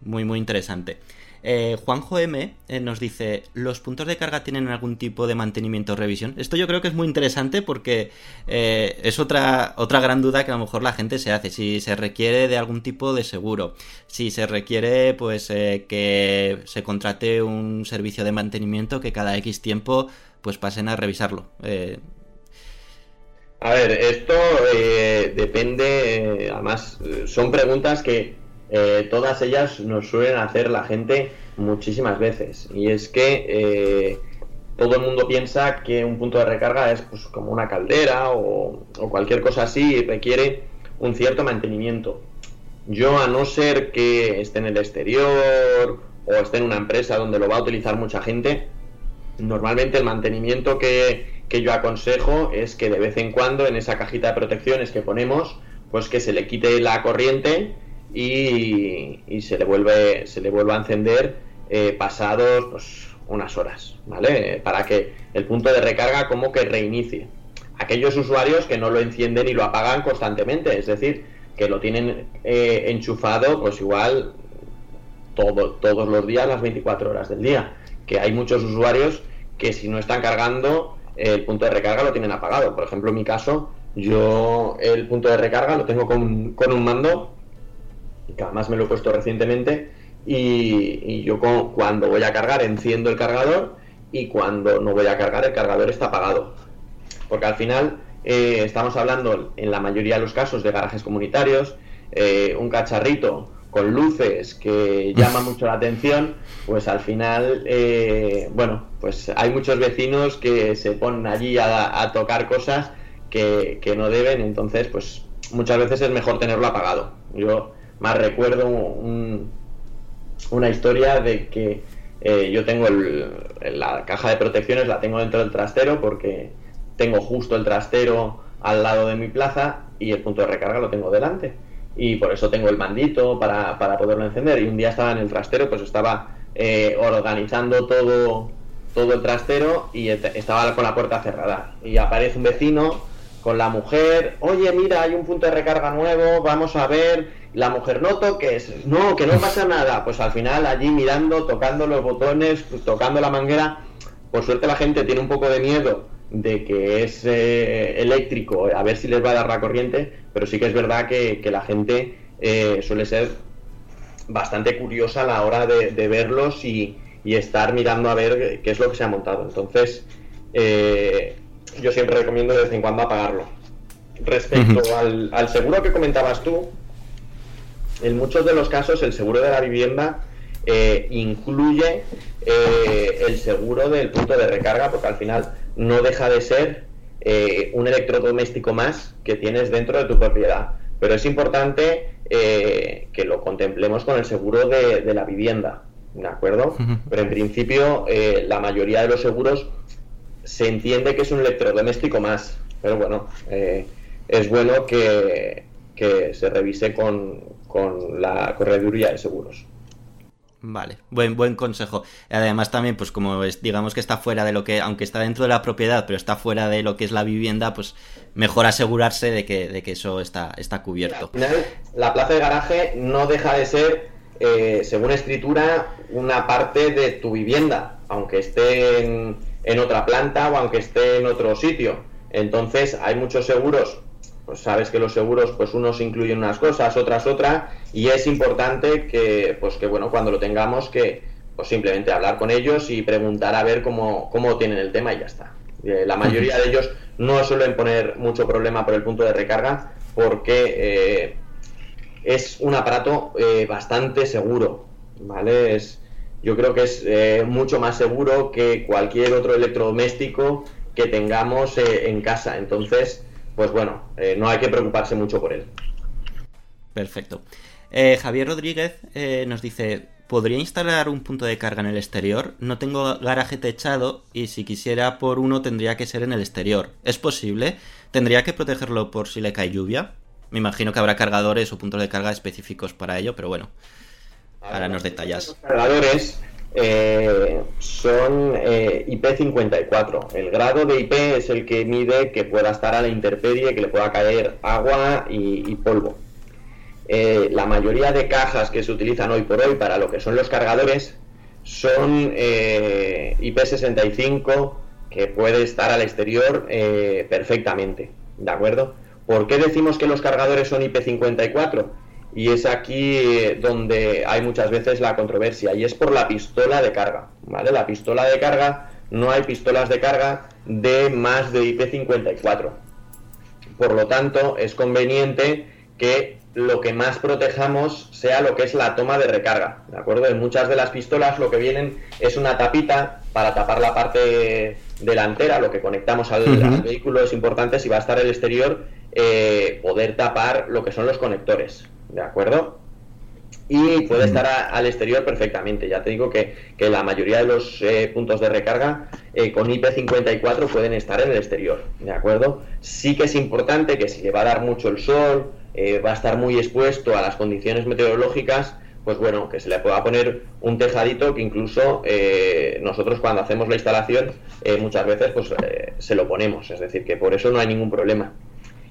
Muy, muy interesante. Eh, Juanjo M eh, nos dice, ¿los puntos de carga tienen algún tipo de mantenimiento o revisión? Esto yo creo que es muy interesante porque eh, es otra, otra gran duda que a lo mejor la gente se hace. Si se requiere de algún tipo de seguro, si se requiere pues que se contrate un servicio de mantenimiento que cada X tiempo pues pasen a revisarlo. A ver, esto eh, depende, eh, además son preguntas que eh, todas ellas nos suelen hacer la gente muchísimas veces. Y es que todo el mundo piensa que un punto de recarga es pues, como una caldera o, o, cualquier cosa así y requiere un cierto mantenimiento. Yo, a no ser que esté en el exterior o esté en una empresa donde lo va a utilizar mucha gente, normalmente el mantenimiento que, que yo aconsejo es que de vez en cuando en esa cajita de protecciones que ponemos, pues que se le quite la corriente y, se le vuelve se le vuelva a encender eh, pasados pues, unas horas, ¿vale? Para que el punto de recarga como que reinicie. Aquellos usuarios que no lo encienden y lo apagan constantemente, es decir, que lo tienen eh, enchufado, pues igual todo, todos los días, las 24 horas del día. Que hay muchos usuarios que si no están cargando el punto de recarga lo tienen apagado. Por ejemplo, en mi caso, yo el punto de recarga lo tengo con, un mando, que además me lo he puesto recientemente, y, yo cuando voy a cargar enciendo el cargador y cuando no voy a cargar el cargador está apagado. Porque al final eh, estamos hablando en la mayoría de los casos de garajes comunitarios, eh, un cacharrito con luces que llama mucho la atención, pues al final, eh, bueno, pues hay muchos vecinos que se ponen allí a, tocar cosas que, no deben, entonces pues muchas veces es mejor tenerlo apagado. Yo más recuerdo una historia de que eh, yo tengo la caja de protecciones, la tengo dentro del trastero porque tengo justo el trastero al lado de mi plaza y el punto de recarga lo tengo delante y por eso tengo el mandito para, para poderlo encender. Y un día estaba en el trastero, pues estaba eh, organizando todo, todo el trastero y estaba con la puerta cerrada. Y aparece un vecino con la mujer, oye, mira, hay un punto de recarga nuevo, vamos a ver. La mujer, no toques, no, que no pasa nada. Pues al final allí mirando, tocando los botones, tocando la manguera. Por suerte la gente tiene un poco de miedo de que es eh, eléctrico, a ver si les va a dar la corriente, pero sí que es verdad que, la gente eh, suele ser bastante curiosa a la hora de, verlos y, estar mirando a ver qué es lo que se ha montado. Entonces, eh, yo siempre recomiendo de vez en cuando apagarlo. Respecto al, al seguro que comentabas tú, en muchos de los casos el seguro de la vivienda incluye el seguro del punto de recarga, porque al final no deja de ser eh, un electrodoméstico más que tienes dentro de tu propiedad. Pero es importante eh, que lo contemplemos con el seguro de, la vivienda, ¿de acuerdo? Pero en principio eh, la mayoría de los seguros se entiende que es un electrodoméstico más. Pero bueno, es bueno que, que se revise con, con la correduría de seguros. Vale, buen, buen consejo. Además también, pues como es, digamos que está fuera de lo que, aunque está dentro de la propiedad, pero está fuera de lo que es la vivienda, pues mejor asegurarse de que, de que eso está, está cubierto. La plaza de garaje no deja de ser, eh, según escritura, una parte de tu vivienda, aunque esté en, en otra planta o aunque esté en otro sitio. Entonces, hay muchos seguros pues sabes que los seguros, pues unos incluyen unas cosas, otras otras, y es importante que, pues que bueno, cuando lo tengamos, que pues simplemente hablar con ellos y preguntar a ver cómo, cómo tienen el tema y ya está. Eh, la mayoría de ellos no suelen poner mucho problema por el punto de recarga porque eh, es un aparato eh, bastante seguro, ¿vale? Es, yo creo que es mucho más seguro que cualquier otro electrodoméstico que tengamos en casa. Entonces, pues bueno, eh, no hay que preocuparse mucho por él. Perfecto. Eh, Javier Rodríguez eh, nos dice, ¿podría instalar un punto de carga en el exterior? No tengo garaje techado y si quisiera por uno tendría que ser en el exterior. ¿Es posible? ¿Tendría que protegerlo por si le cae lluvia? Me imagino que habrá cargadores o puntos de carga específicos para ello, pero bueno, ahora nos detallas. cargadores eh, son eh, IP54. El grado de IP es el que mide que pueda estar a la intemperie, que le pueda caer agua y, polvo. Eh, la mayoría de cajas que se utilizan hoy por hoy para lo que son los cargadores son IP65 que puede estar al exterior perfectamente. ¿De acuerdo? ¿Por qué decimos que los cargadores son IP54? Y es aquí donde hay muchas veces la controversia y es por la pistola de carga, ¿vale? La pistola de carga, no hay pistolas de carga de más de IP54. Por lo tanto, es conveniente que lo que más protejamos sea lo que es la toma de recarga, ¿de acuerdo? En muchas de las pistolas lo que vienen es una tapita para tapar la parte delantera, lo que conectamos al, vehículo es importante si va a estar el exterior, eh, poder tapar lo que son los conectores, ¿de acuerdo? Y puede estar al exterior perfectamente. Ya te digo que, la mayoría de los eh, puntos de recarga eh, con IP54 pueden estar en el exterior, ¿de acuerdo? Sí que es importante que si le va a dar mucho el sol, eh, va a estar muy expuesto a las condiciones meteorológicas, pues bueno, que se le pueda poner un tejadito que incluso nosotros cuando hacemos la instalación muchas veces pues se lo ponemos, es decir, que por eso no hay ningún problema.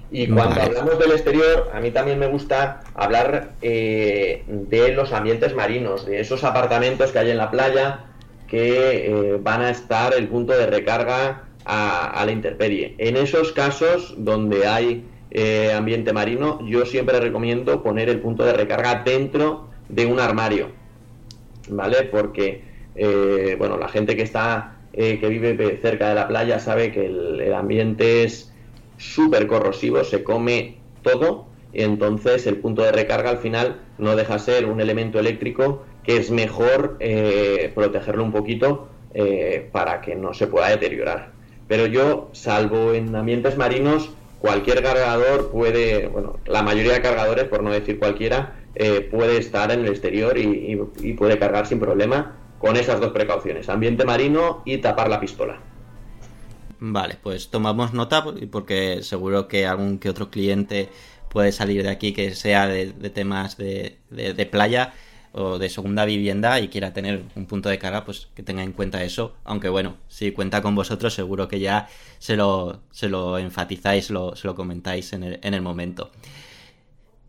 Y cuando hablamos del exterior, a mí también me gusta hablar eh, de los ambientes marinos, de esos apartamentos que hay en la playa que eh, van a estar el punto de recarga a, la intemperie. En esos casos donde hay eh, ambiente marino, yo siempre recomiendo poner el punto de recarga dentro de un armario, ¿vale? Porque, bueno, la gente que está, que vive cerca de la playa sabe que el ambiente es súper corrosivo, se come todo y entonces el punto de recarga al final no deja ser un elemento eléctrico que es mejor eh, protegerlo un poquito eh, para que no se pueda deteriorar. Pero yo, salvo en ambientes marinos, cualquier cargador puede, bueno, la mayoría de cargadores, por no decir cualquiera, eh, puede estar en el exterior y, puede cargar sin problema con esas dos precauciones, ambiente marino y tapar la pistola. Vale, pues tomamos nota porque seguro que algún que otro cliente puede salir de aquí que sea de, temas de, playa o de segunda vivienda y quiera tener un punto de carga, pues que tenga en cuenta eso. Aunque bueno, si cuenta con vosotros, seguro que ya se lo, se lo enfatizáis, lo, se lo comentáis en el, en el momento.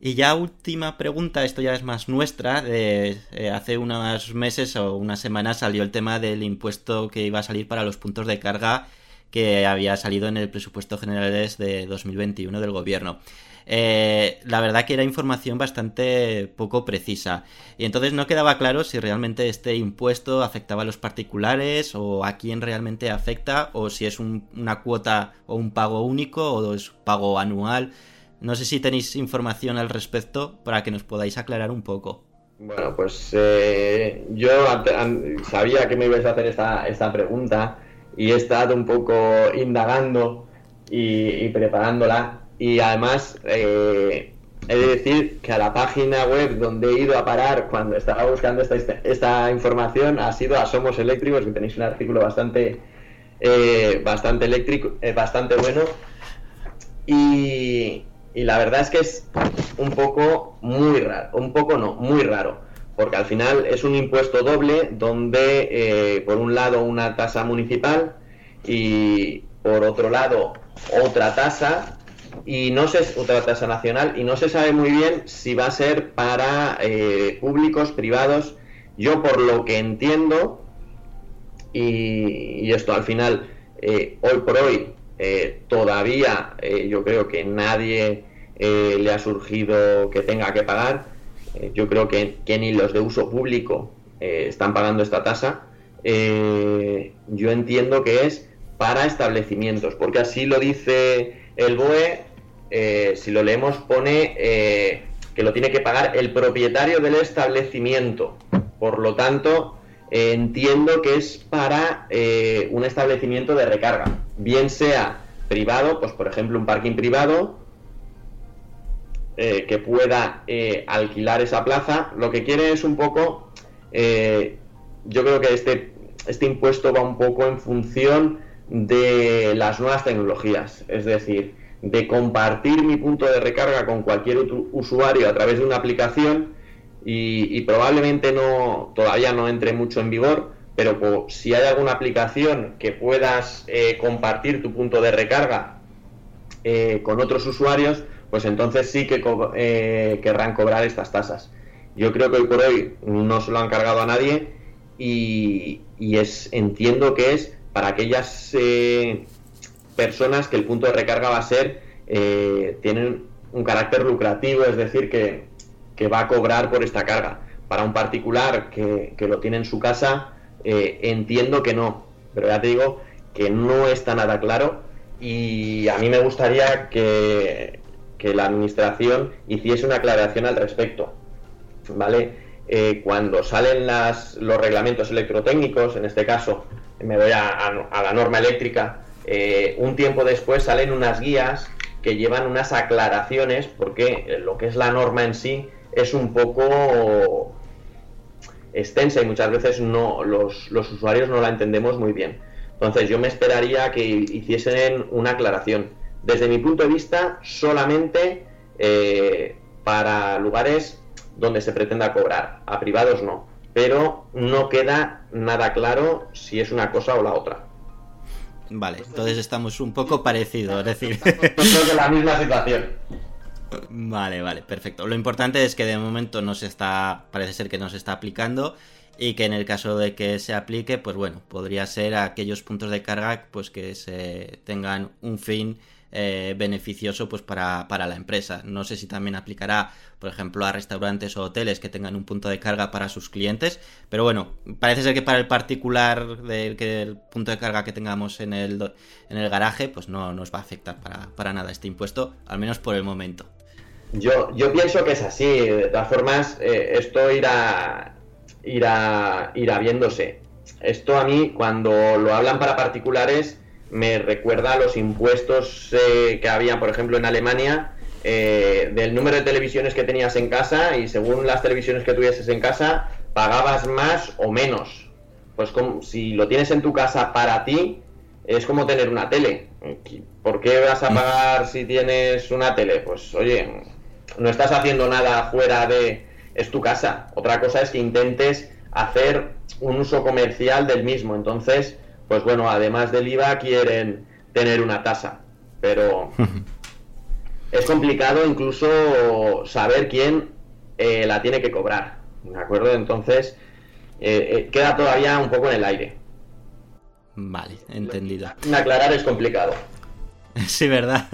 Y ya última pregunta, esto ya es más nuestra. De, eh, hace unos meses o unas semanas salió el tema del impuesto que iba a salir para los puntos de carga que había salido en el presupuesto general de 2021 del gobierno. Eh, la verdad que era información bastante poco precisa. Y entonces no quedaba claro si realmente este impuesto afectaba a los particulares o a quién realmente afecta o si es una cuota o un pago único o es pago anual. No sé si tenéis información al respecto para que nos podáis aclarar un poco. Bueno, pues eh, yo sabía que me ibas a hacer esta, pregunta y he estado un poco indagando y, preparándola. Y además, eh, he de decir que a la página web donde he ido a parar cuando estaba buscando esta, esta información ha sido a Somos Eléctricos, que tenéis un artículo bastante, eh, bastante eléctrico, bastante bueno. Y la verdad es que es un poco muy raro, un poco no, muy raro, porque al final es un impuesto doble donde eh, por un lado una tasa municipal y por otro lado otra tasa y no sé otra tasa nacional y no se sabe muy bien si va a ser para eh, públicos privados yo por lo que entiendo y, esto al final eh, hoy por hoy todavía yo creo que nadie eh, le ha surgido que tenga que pagar. Eh, yo creo que, ni los de uso público eh, están pagando esta tasa. yo entiendo que es para establecimientos, porque así lo dice el BOE, si lo leemos pone que lo tiene que pagar el propietario del establecimiento. Por lo tanto, entiendo que es para un establecimiento de recarga, bien sea privado, pues por ejemplo un parking privado, eh, que pueda eh, alquilar esa plaza. Lo que quiere es un poco, eh, yo creo que este, este impuesto va un poco en función de las nuevas tecnologías, es decir, de compartir mi punto de recarga con cualquier usuario a través de una aplicación y, probablemente no todavía no entre mucho en vigor, pero si hay alguna aplicación que puedas compartir tu punto de recarga con otros usuarios, pues entonces sí que eh, querrán cobrar estas tasas. Yo creo que hoy por hoy no se lo han cargado a nadie y, es entiendo que es para aquellas eh, personas que el punto de recarga va a ser, eh, tienen un carácter lucrativo, es decir, que, va a cobrar por esta carga. Para un particular que, que lo tiene en su casa, entiendo que no, pero ya te digo que no está nada claro y a mí me gustaría que, que la administración hiciese una aclaración al respecto. ¿Vale? Eh, cuando salen las, los reglamentos electrotécnicos, en este caso me voy a, la norma eléctrica, eh, un tiempo después salen unas guías que llevan unas aclaraciones porque lo que es la norma en sí es un poco extensa y muchas veces no los, los usuarios no la entendemos muy bien. Entonces yo me esperaría que hiciesen una aclaración desde mi punto de vista, solamente eh, para lugares donde se pretenda cobrar, a privados no, pero no queda nada claro si es una cosa o la otra. Vale, entonces estamos un poco parecidos, es decir... Estamos en la misma situación. Vale, vale, perfecto. Lo importante es que de momento no se está, parece ser que no se está aplicando y que en el caso de que se aplique, pues bueno, podría ser aquellos puntos de carga pues que se tengan un fin eh, beneficioso pues para, la empresa. No sé si también aplicará, por ejemplo, a restaurantes o hoteles que tengan un punto de carga para sus clientes, pero bueno, parece ser que para el particular del que el punto de carga que tengamos en el, en el garaje, pues no nos va a afectar para, nada este impuesto, al menos por el momento. Yo, yo pienso que es así, de todas formas, eh, esto irá, irá, irá viéndose. Esto a mí, cuando lo hablan para particulares, me recuerda a los impuestos eh, que había, por ejemplo, en Alemania, eh, del número de televisiones que tenías en casa y según las televisiones que tuvieses en casa, pagabas más o menos. Pues como, si lo tienes en tu casa para ti, es como tener una tele. ¿Por qué vas a pagar si tienes una tele? Pues oye, no estás haciendo nada fuera de... es tu casa. Otra cosa es que intentes hacer un uso comercial del mismo. Entonces, pues bueno, además del IVA quieren tener una tasa, pero es complicado incluso saber quién eh, la tiene que cobrar, ¿de acuerdo? Entonces, eh, eh, queda todavía un poco en el aire. Vale, entendido. Aclarar es complicado. Sí, ¿verdad?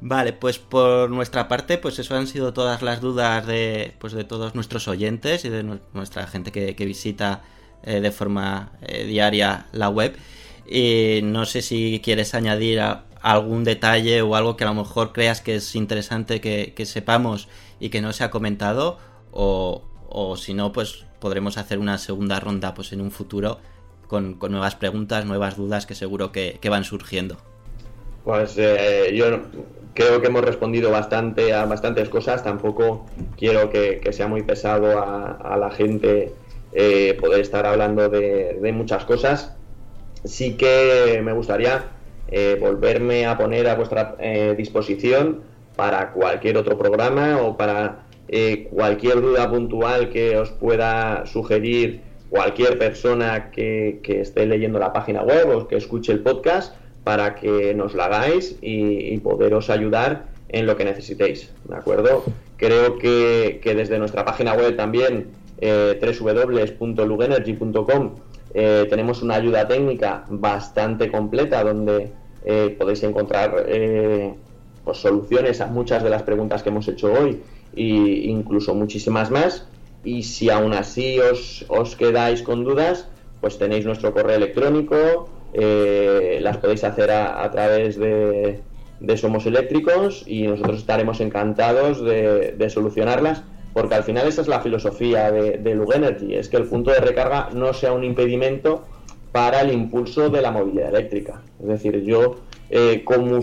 Vale, pues por nuestra parte, pues eso han sido todas las dudas de, pues de todos nuestros oyentes y de nuestra gente que, que visita eh, de forma eh, diaria la web. Y no sé si quieres añadir algún detalle o algo que a lo mejor creas que es interesante que, sepamos y que no se ha comentado o, si no pues podremos hacer una segunda ronda pues en un futuro con, nuevas preguntas, nuevas dudas que seguro que, van surgiendo. Pues eh, yo creo que hemos respondido bastante a bastantes cosas. Tampoco quiero que, sea muy pesado a la gente eh, poder estar hablando de, muchas cosas. Sí que me gustaría eh, volverme a poner a vuestra eh, disposición para cualquier otro programa o para cualquier duda puntual que os pueda sugerir cualquier persona que, esté leyendo la página web o que escuche el podcast para que nos la hagáis y, poderos ayudar en lo que necesitéis, ¿de acuerdo? Creo que desde nuestra página web también eh, www.lugenergy.com eh, tenemos una ayuda técnica bastante completa donde eh, podéis encontrar eh, pues, soluciones a muchas de las preguntas que hemos hecho hoy e incluso muchísimas más. Y si aún así os, os quedáis con dudas, pues tenéis nuestro correo electrónico, las podéis hacer a, través de, Somos Eléctricos y nosotros estaremos encantados de solucionarlas porque al final esa es la filosofía de, de Energy, es que el punto de recarga no sea un impedimento para el impulso de la movilidad eléctrica. Es decir, yo eh, como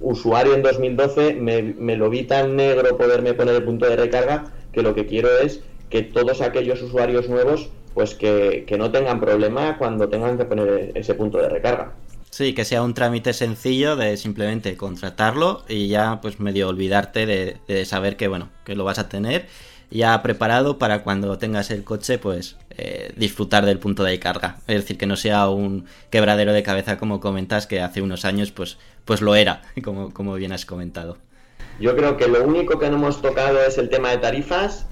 usuario en 2012 me, lo vi tan negro poderme poner el punto de recarga que lo que quiero es que todos aquellos usuarios nuevos pues que, no tengan problema cuando tengan que poner ese punto de recarga. Sí, que sea un trámite sencillo de simplemente contratarlo y ya pues medio olvidarte de, saber que bueno, que lo vas a tener ya preparado para cuando tengas el coche pues eh, disfrutar del punto de carga. Es decir, que no sea un quebradero de cabeza como comentas que hace unos años pues, pues lo era, como, como bien has comentado. Yo creo que lo único que no hemos tocado es el tema de tarifas,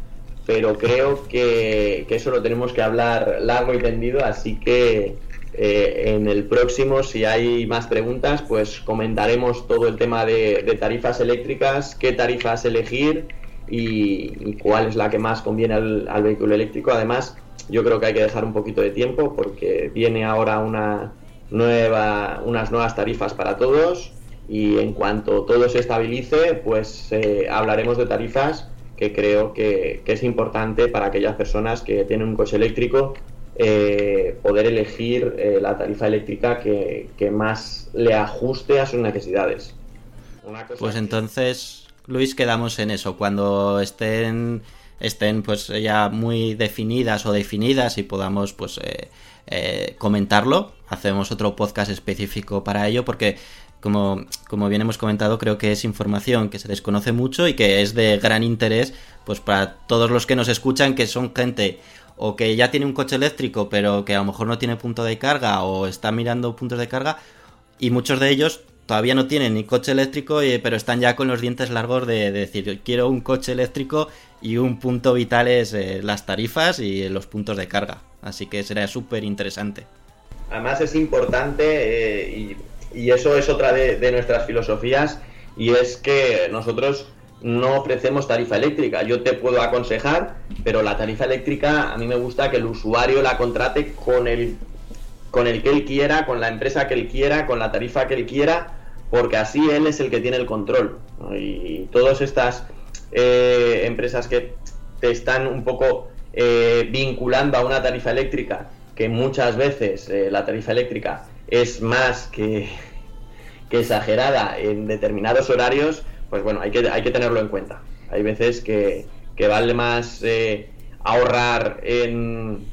pero creo que, que eso lo tenemos que hablar largo y tendido, así que eh, en el próximo, si hay más preguntas, pues comentaremos todo el tema de, tarifas eléctricas, qué tarifas elegir y, cuál es la que más conviene al, vehículo eléctrico. Además, yo creo que hay que dejar un poquito de tiempo porque viene ahora una nueva, unas nuevas tarifas para todos y en cuanto todo se estabilice, pues eh, hablaremos de tarifas que creo que, que es importante para aquellas personas que tienen un coche eléctrico eh, poder elegir eh, la tarifa eléctrica que, más le ajuste a sus necesidades. pues entonces, Luis, quedamos en eso. Cuando estén estén pues ya muy definidas o definidas y podamos pues eh, comentarlo hacemos otro podcast específico para ello porque como, como bien hemos comentado, creo que es información que se desconoce mucho y que es de gran interés pues para todos los que nos escuchan, que son gente o que ya tiene un coche eléctrico pero que a lo mejor no tiene punto de carga o está mirando puntos de carga y muchos de ellos todavía no tienen ni coche eléctrico pero están ya con los dientes largos de, decir quiero un coche eléctrico y un punto vital es eh, las tarifas y los puntos de carga así que será súper interesante además es importante eh, y eso es otra de, nuestras filosofías y es que nosotros no ofrecemos tarifa eléctrica. Yo te puedo aconsejar, pero la tarifa eléctrica a mí me gusta que el usuario la contrate con el, con el que él quiera, con la empresa que él quiera, con la tarifa que él quiera, porque así él es el que tiene el control. Y todas estas eh, empresas que te están un poco eh, vinculando a una tarifa eléctrica, que muchas veces eh, la tarifa eléctrica es más que, exagerada en determinados horarios, pues bueno, hay que, hay que tenerlo en cuenta. Hay veces que, vale más eh, ahorrar en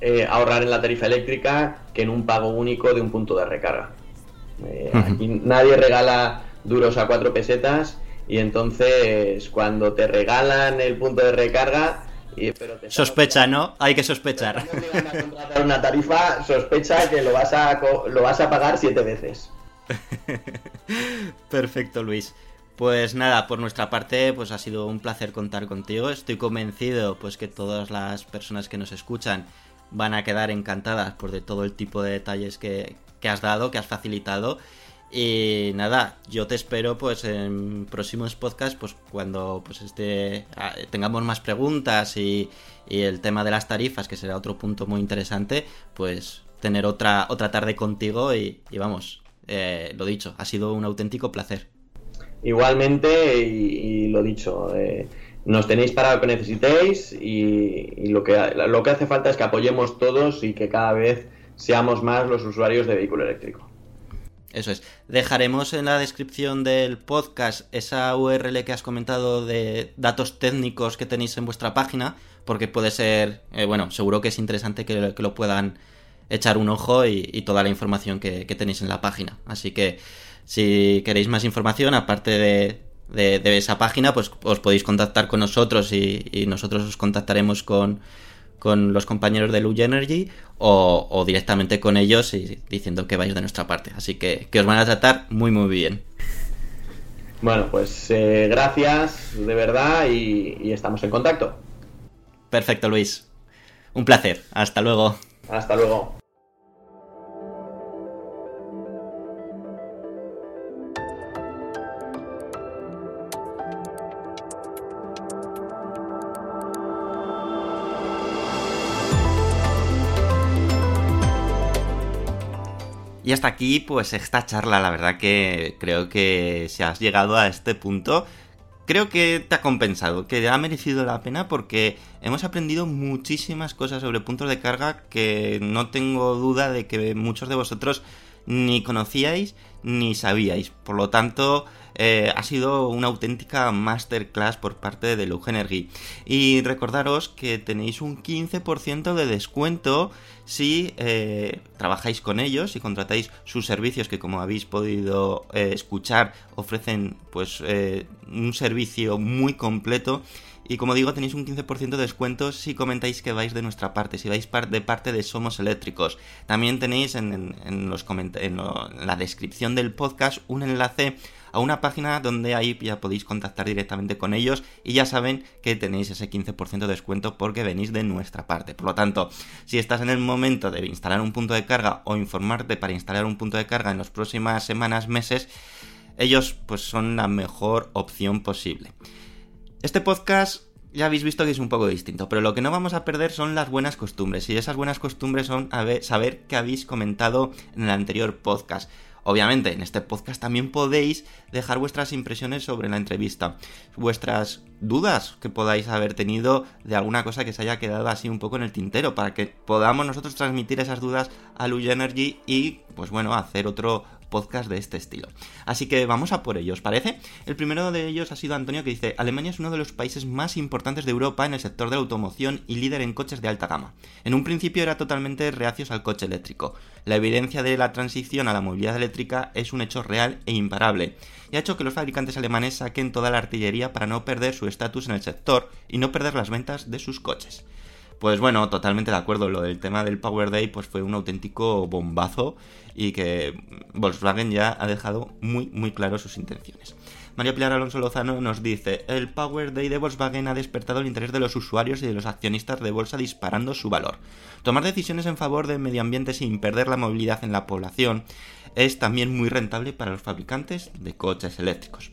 eh, ahorrar en la tarifa eléctrica que en un pago único de un punto de recarga. Eh, aquí nadie regala duros a cuatro pesetas y entonces cuando te regalan el punto de recarga Sospecha, ¿no? Hay que sospechar. una tarifa, sospecha que lo vas a, lo vas a pagar siete veces. Perfecto, Luis. Pues nada, por nuestra parte, pues ha sido un placer contar contigo. Estoy convencido, pues que todas las personas que nos escuchan van a quedar encantadas por de todo el tipo de detalles que, que has dado, que has facilitado y nada, yo te espero pues en próximos podcasts, pues cuando pues este tengamos más preguntas y, el tema de las tarifas, que será otro punto muy interesante, pues tener otra, otra tarde contigo y, vamos, eh, lo dicho, ha sido un auténtico placer. Igualmente, y, lo dicho, eh, nos tenéis para lo que necesitéis y, lo, que, lo que hace falta es que apoyemos todos y que cada vez seamos más los usuarios de vehículo eléctrico. Eso es. Dejaremos en la descripción del podcast esa URL que has comentado de datos técnicos que tenéis en vuestra página, porque puede ser, eh, bueno, seguro que es interesante que, lo puedan echar un ojo y, toda la información que, tenéis en la página. Así que si queréis más información, aparte de, esa página, pues os podéis contactar con nosotros y nosotros os contactaremos con con los compañeros de Luge Energy o, directamente con ellos y diciendo que vais de nuestra parte. Así que, que os van a tratar muy, muy bien. Bueno, pues eh, gracias de verdad y estamos en contacto. Perfecto, Luis. Un placer. Hasta luego. Hasta luego. Y hasta aquí, pues esta charla, la verdad que creo que si has llegado a este punto, creo que te ha compensado, que ha merecido la pena porque hemos aprendido muchísimas cosas sobre puntos de carga que no tengo duda de que muchos de vosotros ni conocíais ni sabíais. Por lo tanto, eh, ha sido una auténtica masterclass por parte de Luge Energy. Y recordaros que tenéis un 15% de descuento si eh, trabajáis con ellos, y contratáis sus servicios que como habéis podido eh, escuchar ofrecen pues un servicio muy completo y como digo, tenéis un 15% de descuento si comentáis que vais de nuestra parte, si vais de parte de Somos Eléctricos. También tenéis en, en la descripción del podcast un enlace a una página donde ahí ya podéis contactar directamente con ellos y ya saben que tenéis ese 15% de descuento porque venís de nuestra parte. Por lo tanto, si estás en el momento de instalar un punto de carga o informarte para instalar un punto de carga en las próximas semanas, meses, ellos pues son la mejor opción posible. Este podcast ya habéis visto que es un poco distinto, pero lo que no vamos a perder son las buenas costumbres. Y esas buenas costumbres son saber que habéis comentado en el anterior podcast. Obviamente, en este podcast también podéis dejar vuestras impresiones sobre la entrevista, vuestras dudas que podáis haber tenido de alguna cosa que se haya quedado así un poco en el tintero, para que podamos nosotros transmitir esas dudas a Luge Energy y, pues bueno, hacer otro podcast de este estilo. Así que vamos a por ellos, ¿parece? El primero de ellos ha sido Antonio que dice, Alemania es uno de los países más importantes de Europa en el sector de la automoción y líder en coches de alta gama. En un principio era totalmente reacios al coche eléctrico. La evidencia de la transición a la movilidad eléctrica es un hecho real e imparable, y ha hecho que los fabricantes alemanes saquen toda la artillería para no perder su estatus en el sector y no perder las ventas de sus coches. Pues bueno, totalmente de acuerdo. Lo del tema del Power Day pues fue un auténtico bombazo y que Volkswagen ya ha dejado muy muy claro sus intenciones. María Pilar Alonso Lozano nos dice, el Power Day de Volkswagen ha despertado el interés de los usuarios y de los accionistas de bolsa disparando su valor. Tomar decisiones en favor del medio ambiente sin perder la movilidad en la población es también muy rentable para los fabricantes de coches eléctricos.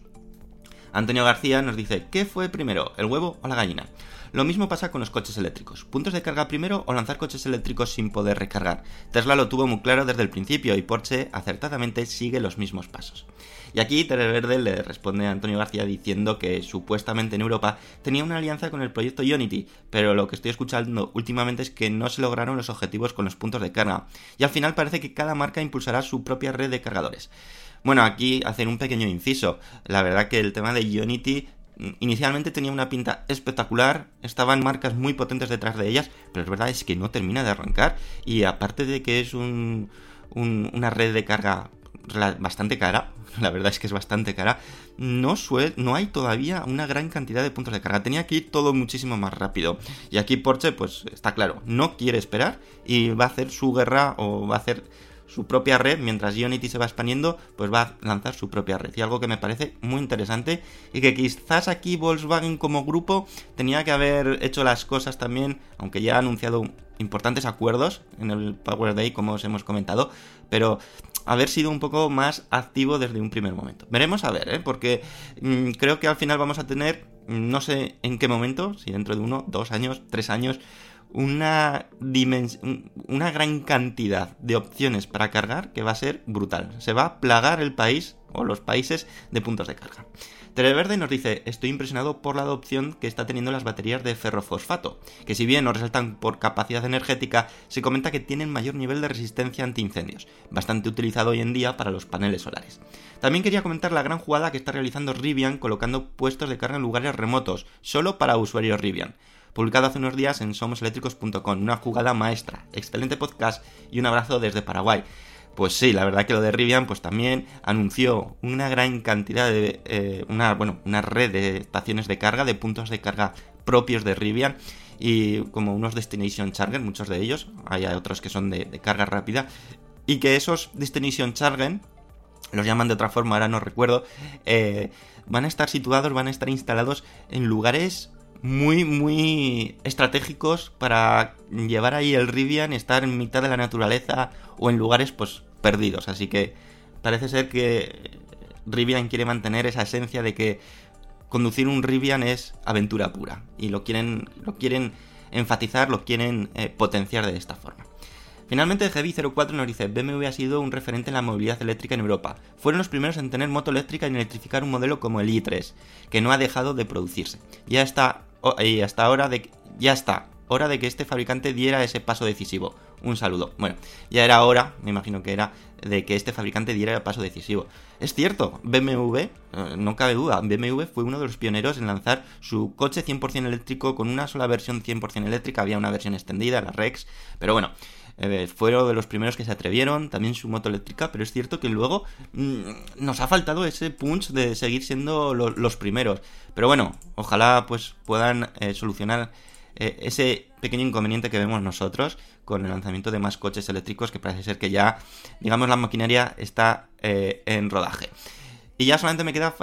Antonio García nos dice, ¿qué fue primero, el huevo o la gallina? Lo mismo pasa con los coches eléctricos. ¿Puntos de carga primero o lanzar coches eléctricos sin poder recargar? Tesla lo tuvo muy claro desde el principio y Porsche acertadamente sigue los mismos pasos. Y aquí Televerde le responde a Antonio García diciendo que supuestamente en Europa tenía una alianza con el proyecto Unity, pero lo que estoy escuchando últimamente es que no se lograron los objetivos con los puntos de carga. Y al final parece que cada marca impulsará su propia red de cargadores. Bueno, aquí hacer un pequeño inciso. La verdad que el tema de Unity inicialmente tenía una pinta espectacular, estaban marcas muy potentes detrás de ellas, pero es verdad es que no termina de arrancar y aparte de que es un, una red de carga bastante cara, la verdad es que es bastante cara, no, no hay todavía una gran cantidad de puntos de carga. Tenía que ir todo muchísimo más rápido. Y aquí Porsche, pues está claro, no quiere esperar y va a hacer su guerra o va a hacer su propia red, mientras Unity se va expandiendo, pues va a lanzar su propia red. Y algo que me parece muy interesante y que quizás aquí Volkswagen como grupo tenía que haber hecho las cosas también, aunque ya ha anunciado importantes acuerdos en el Power Day, como os hemos comentado, pero haber sido un poco más activo desde un primer momento. Veremos a ver, ¿eh? porque mm, creo que al final vamos a tener, no sé en qué momento, si dentro de uno, dos años, tres años, una, gran cantidad de opciones para cargar que va a ser brutal. Se va a plagar el país o los países de puntos de carga. Televerde nos dice, estoy impresionado por la adopción que está teniendo las baterías de ferrofosfato, que si bien nos resaltan por capacidad energética, se comenta que tienen mayor nivel de resistencia ante incendios, bastante utilizado hoy en día para los paneles solares. También quería comentar la gran jugada que está realizando Rivian colocando puestos de carga en lugares remotos, solo para usuarios Rivian publicado hace unos días en somoseléctricos.com. Una jugada maestra, excelente podcast y un abrazo desde Paraguay. Pues sí, la verdad que lo de Rivian pues también anunció una gran cantidad de eh, una bueno, una red de estaciones de carga, de puntos de carga propios de Rivian y como unos destination charger, muchos de ellos, hay otros que son de, carga rápida y que esos destination charger los llaman de otra forma, ahora no recuerdo, eh, van a estar situados, van a estar instalados en lugares muy, muy estratégicos para llevar ahí el Rivian y estar en mitad de la naturaleza o en lugares pues perdidos. Así que parece ser que Rivian quiere mantener esa esencia de que conducir un Rivian es aventura pura y lo quieren, lo quieren enfatizar, lo quieren eh, potenciar de esta forma. Finalmente, GV04 nos dice, BMW ha sido un referente en la movilidad eléctrica en Europa. Fueron los primeros en tener moto eléctrica y en electrificar un modelo como el i3, que no ha dejado de producirse. Ya está y hasta ahora de ya está, hora de que este fabricante diera ese paso decisivo. Un saludo. Bueno, ya era hora, me imagino que era, de que este fabricante diera el paso decisivo. Es cierto, BMW, eh, no cabe duda, BMW fue uno de los pioneros en lanzar su coche 100% eléctrico con una sola versión 100% eléctrica, había una versión extendida, la Rex, pero bueno, eh, fueron de los primeros que se atrevieron, también su moto eléctrica, pero es cierto que luego mm, nos ha faltado ese punch de seguir siendo los primeros. Pero bueno, ojalá pues puedan eh, solucionar eh, ese pequeño inconveniente que vemos nosotros con el lanzamiento de más coches eléctricos que parece ser que ya, digamos, la maquinaria está en rodaje. Y ya solamente me queda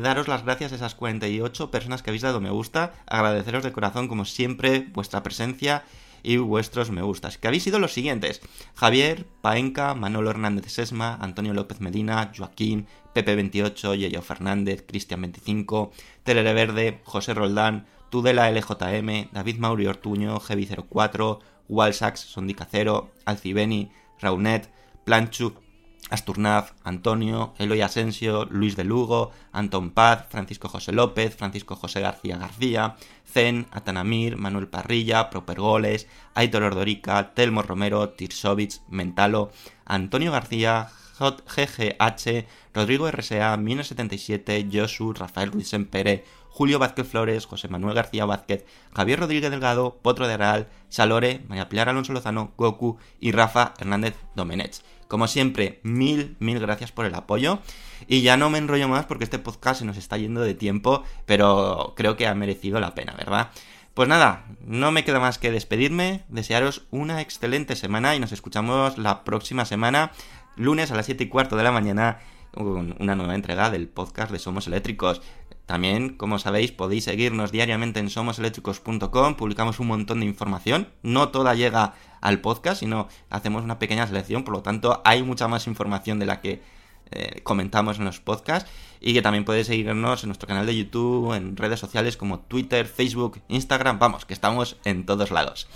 daros las gracias a esas 48 personas que habéis dado me gusta, agradeceros de corazón como siempre vuestra presencia y vuestros me gustas, que habéis sido los siguientes: Javier, Paenca, Manolo Hernández Sesma, Antonio López Medina, Joaquín, Pepe28, Yeyo Fernández, Cristian25, Telere Verde, José Roldán, Tudela LJM, David Mauri Ortuño, Heavy04, Walsax, Sondicacero, Alcibeni, Raunet, Planchuk, Asturnaz, Antonio, Eloy Asensio, Luis de Lugo, Antón Paz, Francisco José López, Francisco José García García, Zen, Atanamir, Manuel Parrilla, Propergoles, Aitor Ordorica, Telmo Romero, Tirsovich, Mentalo, Antonio García, GGH, Rodrigo RSA, 1977, Josu, Rafael Ruiz Empere, Julio Vázquez Flores, José Manuel García Vázquez, Javier Rodríguez Delgado, Potro de Real, Salore, María Pilar Alonso Lozano, Goku y Rafa Hernández Domenech. Como siempre, mil, mil gracias por el apoyo. Y ya no me enrollo más porque este podcast se nos está yendo de tiempo, pero creo que ha merecido la pena, ¿verdad? Pues nada, no me queda más que despedirme, desearos una excelente semana y nos escuchamos la próxima semana, lunes a las 7 y cuarto de la mañana, una nueva entrega del podcast de Somos Eléctricos. También, como sabéis, podéis seguirnos diariamente en somoseléctricos.com, publicamos un montón de información, no toda llega al podcast, sino hacemos una pequeña selección, por lo tanto hay mucha más información de la que eh, comentamos en los podcasts y que también podéis seguirnos en nuestro canal de YouTube, en redes sociales como Twitter, Facebook, Instagram, vamos, que estamos en todos lados.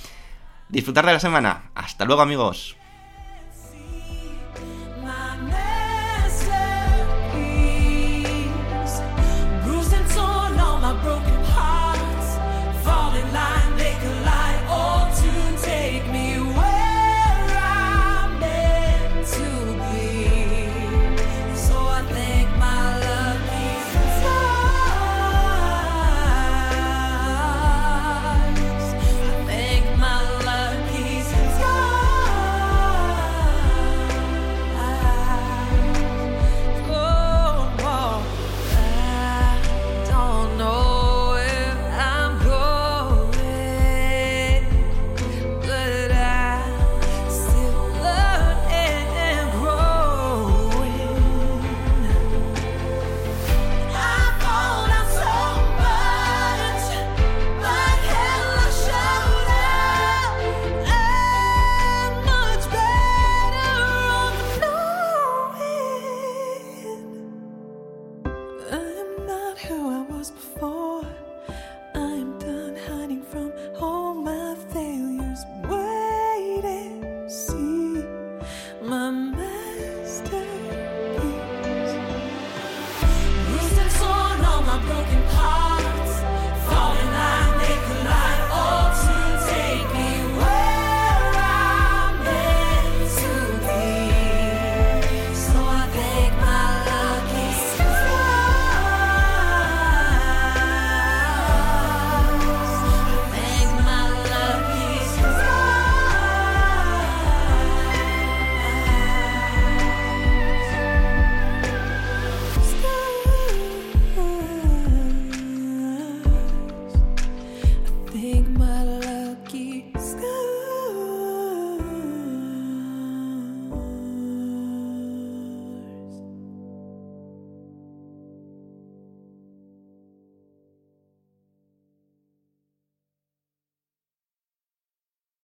Disfrutar de la semana. Hasta luego amigos.